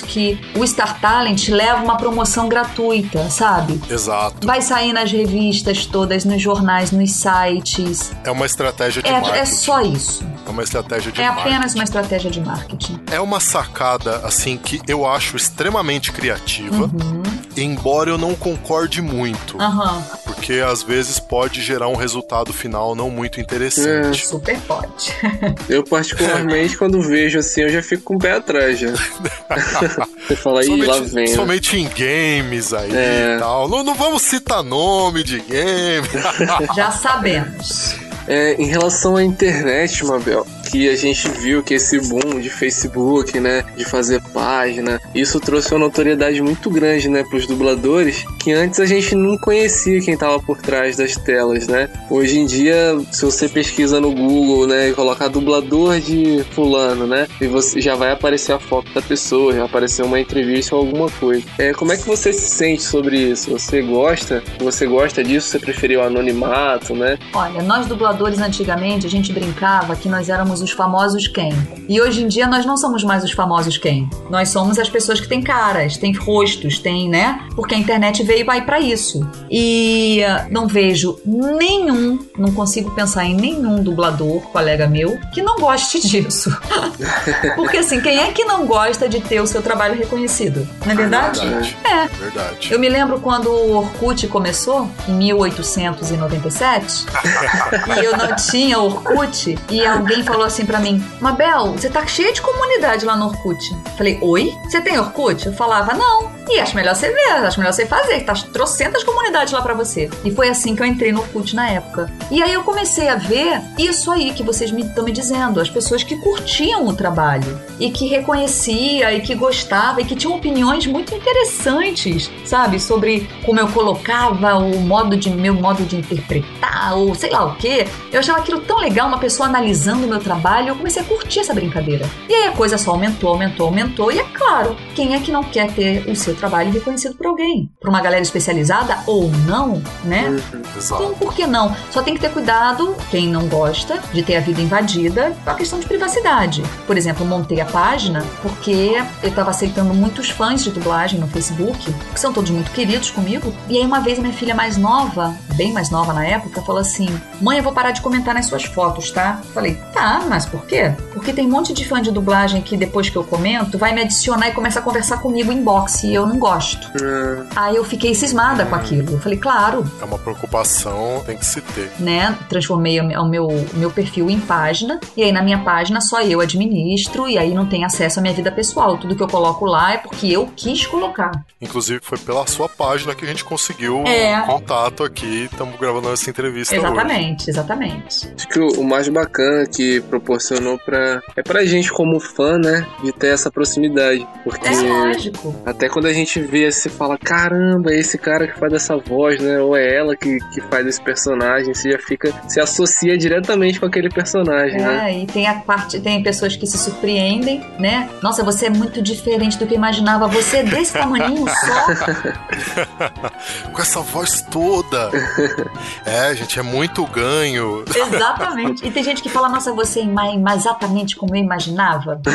que o Star Talent leva uma promoção gratuita, sabe? Exato. Vai sair nas revistas todas, nos jornais, nos sites. É uma estratégia de É, marketing. é só isso. É uma estratégia de É marketing. apenas uma estratégia de marketing. É uma sacada, assim, que eu acho extremamente criativa, Uhum. Embora eu não concorde muito, Aham, porque às vezes pode gerar um resultado final não muito interessante. super pode. eu particularmente, quando vejo assim, eu já fico com o pé atrás já. Você fala, ih, lá vem. né? somente em games aí É. e tal. Não, não vamos citar nome de game. Já sabemos. É, em relação à internet, Mabel, que a gente viu que esse boom de Facebook, né, de fazer página, isso trouxe uma notoriedade muito grande, né, pros dubladores, que antes a gente não conhecia quem tava por trás das telas, né? Hoje em dia, se você pesquisa no Google, né, e colocar dublador de fulano, né, e você já vai aparecer a foto da pessoa, já aparecer uma entrevista ou alguma coisa. É, como é que você se sente sobre isso? Você gosta? Você gosta disso? Você preferiu anonimato, né? Olha, nós dubladores antigamente, a gente brincava que nós éramos os famosos quem. E hoje em dia nós não somos mais os famosos quem. Nós somos as pessoas que têm caras, têm rostos, têm, né? Porque a internet veio vai para isso. E uh, não vejo nenhum, não consigo pensar em nenhum dublador, colega meu, que não goste disso. Porque assim, quem é que não gosta de ter o seu trabalho reconhecido? Não é verdade? Verdade. É. Verdade. Eu me lembro quando o Orkut começou, em 1897, e eu não tinha Orkut, e alguém falou assim pra mim: Mabel, você tá cheia de comunidade lá no Orkut. Falei, oi? Você tem Orkut? Eu falava, não. E acho melhor você ver, acho melhor você fazer, que tá trocentas comunidades lá pra você. E foi assim que eu entrei no Orkut na época. E aí eu comecei a ver isso aí que vocês me estão me dizendo, as pessoas que curtiam o trabalho e que reconhecia e que gostava e que tinham opiniões muito interessantes, sabe, sobre como eu colocava o modo de meu modo de interpretar ou sei lá o que. Eu achava aquilo tão legal, uma pessoa analisando o meu trabalho, eu comecei a curtir essa brincadeira. E aí a coisa só aumentou, aumentou, aumentou e é claro, quem é que não quer ter o seu trabalho reconhecido por alguém? Por uma galera especializada ou não, né? Uhum. Então, por que não? Só tem que ter cuidado, quem não gosta, de ter a vida invadida com a questão de privacidade. Por exemplo, eu montei a página porque eu tava aceitando muitos fãs de dublagem no Facebook, que são todos muito queridos comigo. E aí, uma vez, minha filha mais nova, bem mais nova na época, falou assim: Mãe, eu vou parar de comentar nas suas fotos, tá? Falei, tá, mas por quê? Porque tem um monte de fã de dublagem que depois que eu comento, vai me adicionar e começa a conversar comigo em inbox e eu não gosto. Hum, Aí eu fiquei cismada com aquilo. Eu falei, claro, É uma preocupação, tem que se ter. né? Transformei o meu, o meu perfil em página. E aí na minha página só eu administro. E aí não tem acesso à minha vida pessoal. Tudo que eu coloco lá é porque eu quis colocar. Inclusive, foi pela sua página que a gente conseguiu É. um contato aqui. Estamos gravando essa entrevista hoje. Exatamente, exatamente. acho que o, o mais bacana que proporcionou pra. É pra gente como fã, né? De ter essa proximidade. Porque. É lógico. Até quando a gente vê, você fala, caramba, é esse cara que faz essa voz, né? Ou é ela que, que faz esse personagem, você já fica, se associa diretamente com aquele personagem, né? É, e tem a parte, tem pessoas que se surpreendem, né? Nossa, você é muito diferente do que eu imaginava. Você é desse tamaninho só. Com essa voz toda. é, gente, é muito ganho. Exatamente. E tem gente que fala, nossa, você é exatamente como eu imaginava.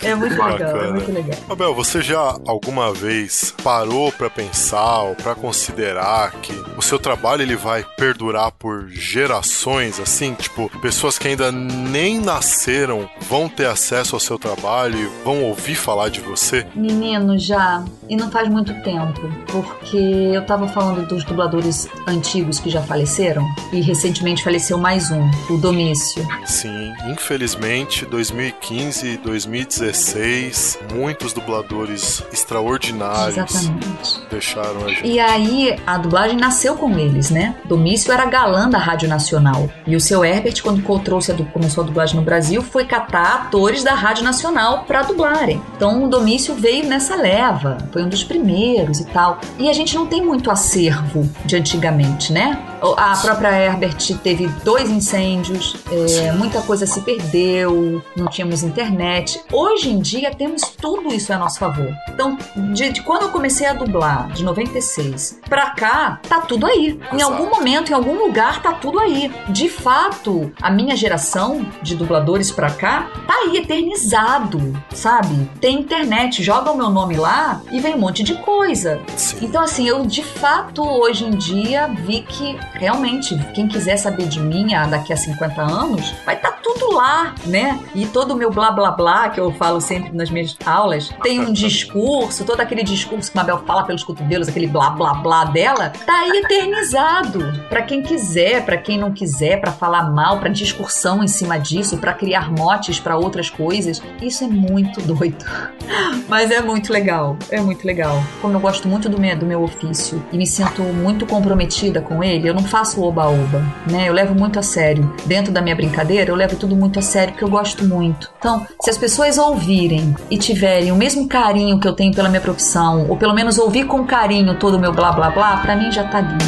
É muito legal, é muito legal. Abel, você já alguma vez parou pra pensar ou pra considerar que o seu trabalho ele vai perdurar por gerações, assim, tipo, pessoas que ainda nem nasceram vão ter acesso ao seu trabalho e vão ouvir falar de você? Menino, já. E não faz muito tempo. Porque eu tava falando dos dubladores antigos que já faleceram. E recentemente faleceu mais um, o Domício. Sim, infelizmente, 2015 e 2016, muitos dubladores extraordinários Exatamente. deixaram a gente. E aí, a dublagem nasceu com eles, né? Domício era galã da Rádio Nacional. E o seu Herbert, quando trouxe a começou a dublagem no Brasil, foi catar atores da Rádio Nacional pra dublarem. Então, o Domício veio nessa leva. Foi um dos primeiros e tal. E a gente não tem muito acervo de antigamente, né? A própria Herbert teve dois incêndios, é, muita coisa se perdeu, não tínhamos internet. Hoje em dia temos tudo isso a nosso favor. Então, de, de quando eu comecei a dublar, de 96, pra cá, tá tudo aí. Em algum momento, em algum lugar, tá tudo aí. De fato, a minha geração de dubladores pra cá tá aí eternizado, sabe? Tem internet, joga o meu nome lá e vem um monte de coisa. Então, assim, eu de fato hoje em dia vi que realmente quem quiser saber de mim daqui a 50 anos, vai estar tudo lá, né? E todo o meu blá blá blá que eu falo sempre nas minhas aulas tem um discurso, todo aquele discurso que Mabel fala pelos cotovelos, aquele blá blá blá dela, tá aí eternizado. Pra quem quiser, pra quem não quiser, pra falar mal, pra discussão em cima disso, pra criar motes pra outras coisas, isso é muito doido. Mas é muito legal, é muito legal. Como eu gosto muito do meu, do meu ofício e me sinto muito comprometida com ele, eu não faço oba-oba, né? Eu levo muito a sério. Dentro da minha brincadeira, eu levo tudo muito a sério porque eu gosto muito. Então, se as pessoas ouvirem e tiverem o mesmo carinho que eu tenho pela minha profissão, ou pelo menos ouvir com carinho todo o meu blá blá blá, pra mim já tá lindo.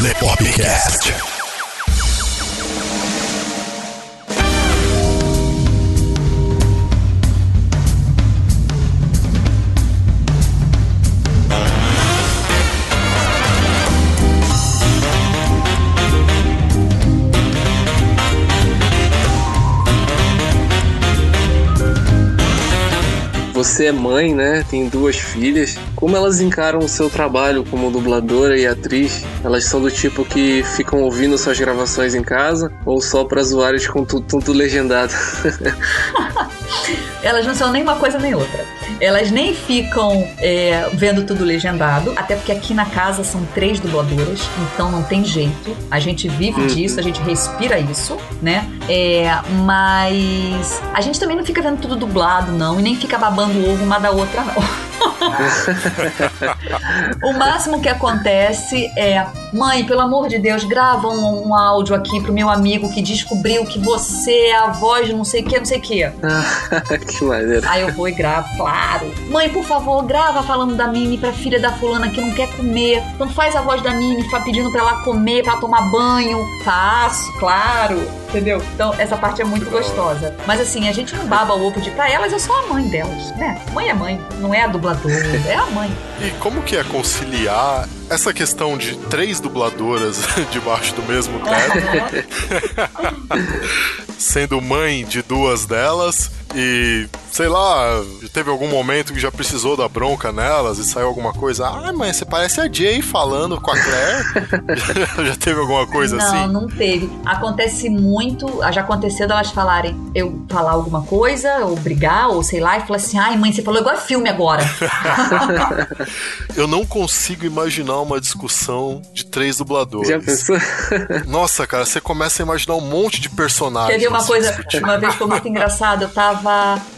Lepopcast. Você é mãe, né? Tem duas filhas. Como elas encaram o seu trabalho como dubladora e atriz? Elas são do tipo que ficam ouvindo suas gravações em casa ou só para usuários com tudo, legendado? elas não são nem uma coisa nem outra. Elas nem ficam é, vendo tudo legendado, até porque aqui na casa são três dubladoras, então não tem jeito. A gente vive uhum. disso, a gente respira isso, né? É, mas a gente também não fica vendo tudo dublado, não, e nem fica babando o ovo uma da outra, não. o máximo que acontece é: mãe, pelo amor de Deus, grava um, um, áudio aqui pro meu amigo que descobriu que você é a voz de não sei o que, não sei o que. que maneiro. Aí eu vou e gravo, claro. Mãe, por favor, grava falando da Mimi pra filha da fulana que não quer comer. Então faz a voz da Mimi, pedindo pra ela comer, pra ela tomar banho. Faço, claro entendeu? Então, essa parte é muito gostosa. Mas assim, a gente não baba o ovo de pra elas, eu sou a mãe delas, né? Mãe é mãe, não é a dubladora, é a mãe. E como que é conciliar essa questão de três dubladoras debaixo do mesmo teto, sendo mãe de duas delas e sei lá, teve algum momento que já precisou da bronca nelas e saiu alguma coisa. Ah, mãe, você parece a Jay falando com a Claire. já teve alguma coisa não, assim? Não, não teve. Acontece muito, já aconteceu delas falarem, eu falar alguma coisa, ou brigar, ou sei lá, e falar assim: ai, mãe, você falou igual filme agora. eu não consigo imaginar uma discussão de três dubladores. Já pensou? Nossa, cara, você começa a imaginar um monte de personagens. Quer ver uma coisa? Uma vez foi muito engraçado, eu tava.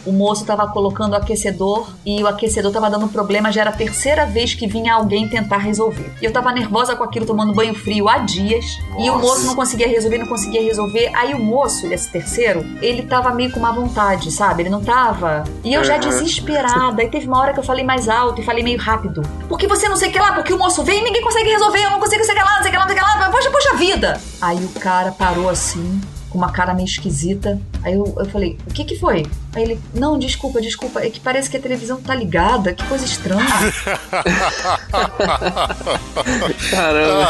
O moço tava colocando o aquecedor e o aquecedor tava dando problema, já era a terceira vez que vinha alguém tentar resolver. E eu tava nervosa com aquilo, tomando banho frio há dias, Nossa. e o moço não conseguia resolver, não conseguia resolver. Aí o moço, esse terceiro, ele tava meio com má vontade, sabe? Ele não tava. E eu já desesperada. Aí teve uma hora que eu falei mais alto e falei meio rápido. Porque você não sei o que lá, porque o moço vem e ninguém consegue resolver, eu não consigo sei o que lá, não sei o que lá, não sei o que lá. Poxa, poxa vida! Aí o cara parou assim, com uma cara meio esquisita. Aí eu, eu falei, o que que foi? Aí ele, não, desculpa, desculpa, é que parece que a televisão tá ligada, que coisa estranha. Caramba.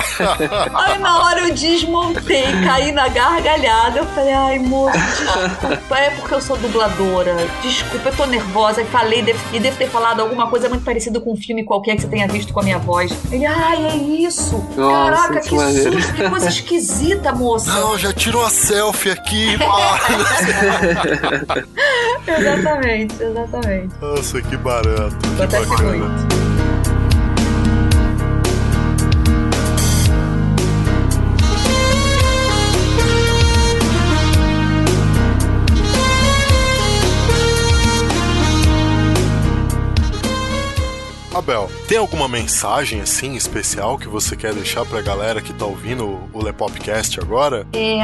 Aí na hora eu desmontei, caí na gargalhada. Eu falei, ai, moço, desculpa, é porque eu sou dubladora. Desculpa, eu tô nervosa. E falei, e devo ter falado alguma coisa muito parecida com um filme qualquer que você tenha visto com a minha voz. Ele, ai, é isso. Nossa, Caraca, que, que susto, que coisa esquisita, moça. Não, já tirou a selfie aqui, exatamente, exatamente. Nossa, que barato. Acontece que muito. Abel, tem alguma mensagem assim especial que você quer deixar pra galera que tá ouvindo o Lepopcast agora? É,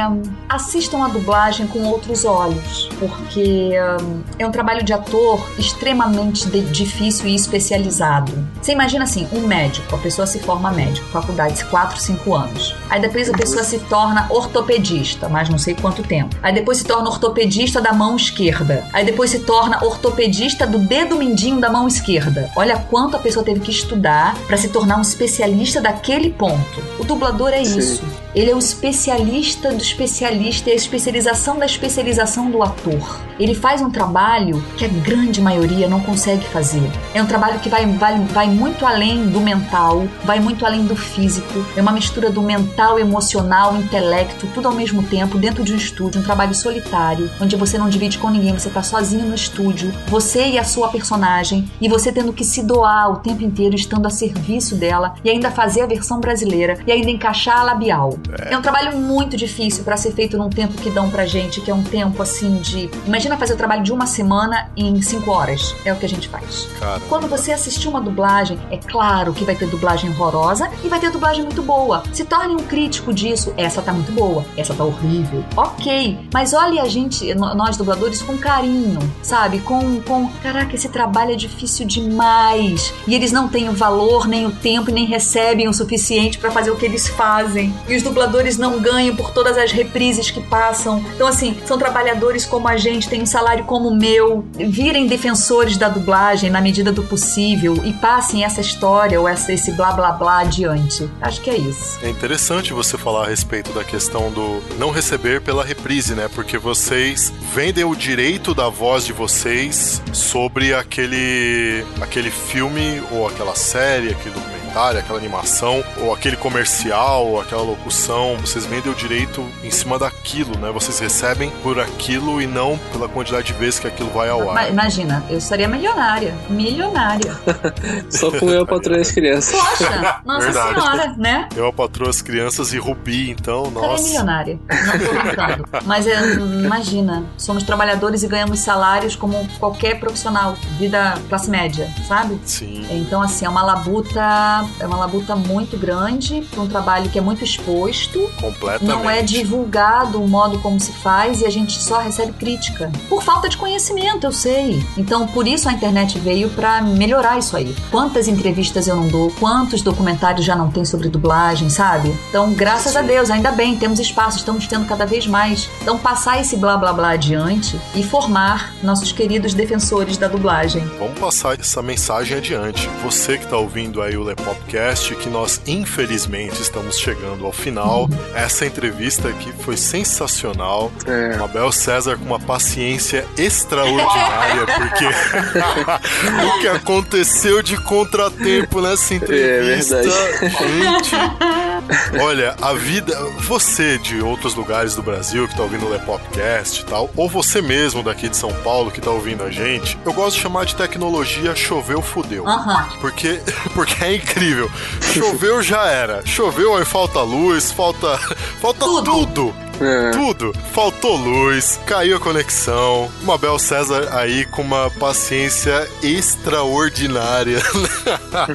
assistam a dublagem com outros olhos, porque um, é um trabalho de ator extremamente de, difícil e especializado. Você imagina assim, um médico, a pessoa se forma médico, faculdade 4, 5 anos. Aí depois a pessoa se torna ortopedista, mas não sei quanto tempo. Aí depois se torna ortopedista da mão esquerda. Aí depois se torna ortopedista do dedo mindinho da mão esquerda. Olha quanto a pessoa teve que estudar para se tornar um especialista daquele ponto. O dublador é Sim. isso. Ele é o especialista do especialista, é a especialização da especialização do ator. Ele faz um trabalho que a grande maioria não consegue fazer. É um trabalho que vai, vai, vai muito além do mental, vai muito além do físico. É uma mistura do mental, emocional, intelecto, tudo ao mesmo tempo, dentro de um estúdio, um trabalho solitário, onde você não divide com ninguém, você está sozinho no estúdio, você e a sua personagem, e você tendo que se doar o tempo inteiro, estando a serviço dela, e ainda fazer a versão brasileira, e ainda encaixar a labial. É, é um trabalho muito difícil para ser feito num tempo que dão pra gente, que é um tempo assim de. Imagina fazer o trabalho de uma semana em cinco horas. É o que a gente faz. Caramba. Quando você assistir uma dublagem, é claro que vai ter dublagem horrorosa e vai ter dublagem muito boa. Se torne um crítico disso. Essa tá muito boa, essa tá horrível. Ok, mas olhe a gente, nós dubladores, com carinho, sabe? Com, com. Caraca, esse trabalho é difícil demais. E eles não têm o valor, nem o tempo, nem recebem o suficiente para fazer o que eles fazem. E os dubladores não ganham por todas as reprises que passam. Então, assim, são trabalhadores como a gente, têm um salário como o meu, virem defensores da dublagem na medida do possível e passem essa história ou essa, esse blá blá blá adiante. Acho que é isso. É interessante você falar a respeito da questão do não receber pela reprise, né? Porque vocês vendem o direito da voz de vocês sobre aquele, aquele filme ou aquela série, aquele documento documentário, aquela animação, ou aquele comercial, ou aquela locução, vocês vendem o direito em cima daquilo, né? Vocês recebem por aquilo e não pela quantidade de vezes que aquilo vai ao ar. Imagina, eu seria milionária. Milionária. Só com eu patroa as crianças. Poxa, nossa Verdade. senhora, né? Eu patroa as crianças e Rubi, então, nossa. Seria milionária. Não tô brincando. Mas é, imagina, somos trabalhadores e ganhamos salários como qualquer profissional, vida classe média, sabe? Sim. Então, assim, é uma labuta é uma labuta muito grande, um trabalho que é muito exposto. Completamente. Não é divulgado o modo como se faz e a gente só recebe crítica. Por falta de conhecimento, eu sei. Então, por isso a internet veio para melhorar isso aí. Quantas entrevistas eu não dou, quantos documentários já não tem sobre dublagem, sabe? Então, graças Sim. a Deus, ainda bem, temos espaço, estamos tendo cada vez mais. Então, passar esse blá blá blá adiante e formar nossos queridos defensores da dublagem. Vamos passar essa mensagem adiante. Você que está ouvindo aí o Lepo Popcast, que nós infelizmente estamos chegando ao final. Essa entrevista aqui foi sensacional. É. Mabel César com uma paciência extraordinária, porque o que aconteceu de contratempo nessa entrevista. É gente, olha, a vida. Você de outros lugares do Brasil que tá ouvindo o Lepopcast e tal, ou você mesmo daqui de São Paulo que tá ouvindo a gente, eu gosto de chamar de tecnologia choveu, fudeu. Porque, porque é incrível incrível. Choveu já era. Choveu aí falta luz, falta falta tudo. tudo. É. Tudo. Faltou luz, caiu a conexão. Mabel César aí com uma paciência extraordinária.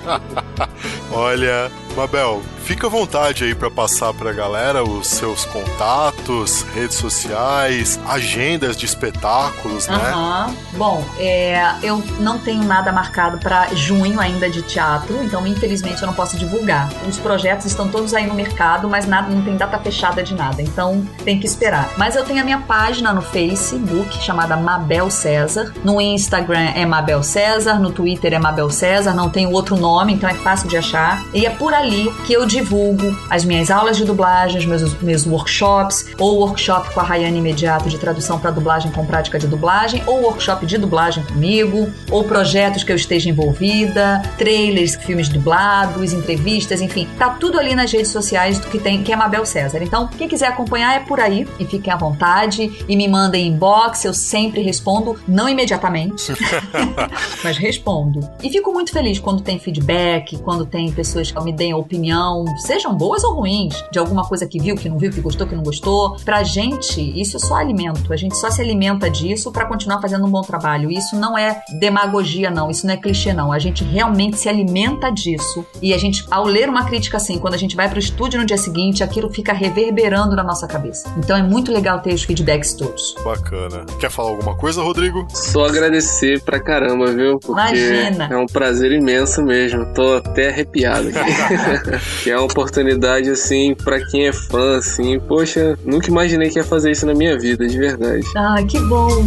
Olha, Mabel, Fica à vontade aí para passar para a galera os seus contatos, redes sociais, agendas de espetáculos, né? Uhum. Bom, é, eu não tenho nada marcado para junho ainda de teatro, então infelizmente eu não posso divulgar. Os projetos estão todos aí no mercado, mas nada, não tem data fechada de nada, então tem que esperar. Mas eu tenho a minha página no Facebook chamada Mabel César, no Instagram é Mabel César, no Twitter é Mabel César, não tem outro nome, então é fácil de achar. E é por ali que eu divulgo as minhas aulas de dublagem, os meus, meus workshops, ou workshop com a Rayane Imediato de tradução para dublagem com prática de dublagem, ou workshop de dublagem comigo, ou projetos que eu esteja envolvida, trailers, filmes dublados, entrevistas, enfim, tá tudo ali nas redes sociais do que tem, que é Mabel César. Então, quem quiser acompanhar é por aí e fiquem à vontade e me mandem inbox, eu sempre respondo, não imediatamente, mas respondo. E fico muito feliz quando tem feedback, quando tem pessoas que me deem opinião, sejam boas ou ruins, de alguma coisa que viu, que não viu, que gostou, que não gostou. Pra gente, isso é só alimento. A gente só se alimenta disso para continuar fazendo um bom trabalho. Isso não é demagogia, não. Isso não é clichê, não. A gente realmente se alimenta disso. E a gente, ao ler uma crítica assim, quando a gente vai pro estúdio no dia seguinte, aquilo fica reverberando na nossa cabeça. Então é muito legal ter os feedbacks todos. Bacana. Quer falar alguma coisa, Rodrigo? Só agradecer pra caramba, viu? Porque Imagina. é um prazer imenso mesmo. Tô até arrepiado aqui. é uma oportunidade, assim, para quem é fã, assim. Poxa, nunca imaginei que ia fazer isso na minha vida, de verdade. Ah, que bom.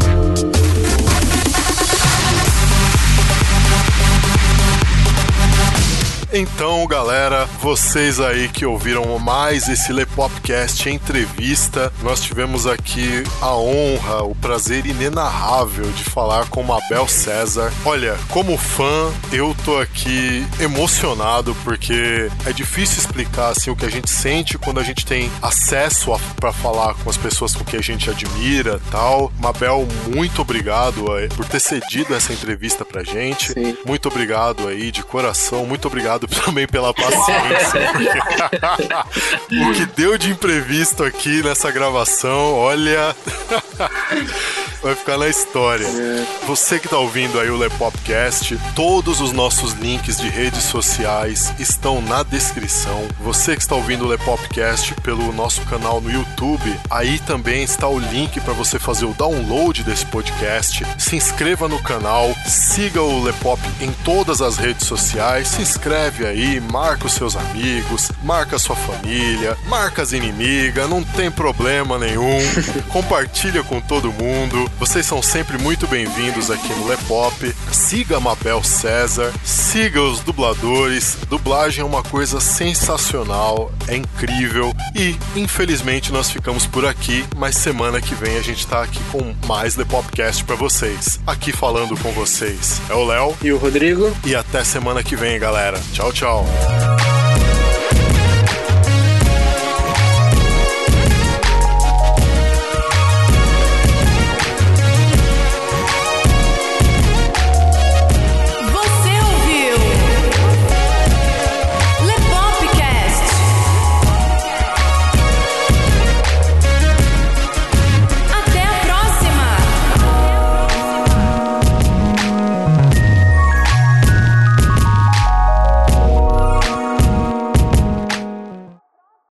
Então, galera, vocês aí que ouviram mais esse Lepopcast entrevista, nós tivemos aqui a honra, o prazer inenarrável de falar com Mabel César. Olha, como fã, eu tô aqui emocionado porque é difícil explicar assim o que a gente sente quando a gente tem acesso para falar com as pessoas com que a gente admira, tal. Mabel, muito obrigado aí, por ter cedido essa entrevista pra gente. Sim. Muito obrigado aí de coração, muito obrigado obrigado também pela paciência. o que deu de imprevisto aqui nessa gravação, olha. Vai ficar na história. Você que tá ouvindo aí o Lepopcast, todos os nossos links de redes sociais estão na descrição. Você que está ouvindo o Lepopcast pelo nosso canal no YouTube, aí também está o link para você fazer o download desse podcast. Se inscreva no canal, siga o Lepop em todas as redes sociais, se inscreve aí, marca os seus amigos, marca a sua família, marca as inimigas, não tem problema nenhum. Compartilha com todo mundo. Vocês são sempre muito bem-vindos aqui no Lepop. Siga Mabel César, siga os dubladores. Dublagem é uma coisa sensacional, é incrível. E, infelizmente, nós ficamos por aqui, mas semana que vem a gente tá aqui com mais Lepopcast para vocês. Aqui falando com vocês é o Léo E o Rodrigo? e até semana que vem, galera. Tchau, tchau.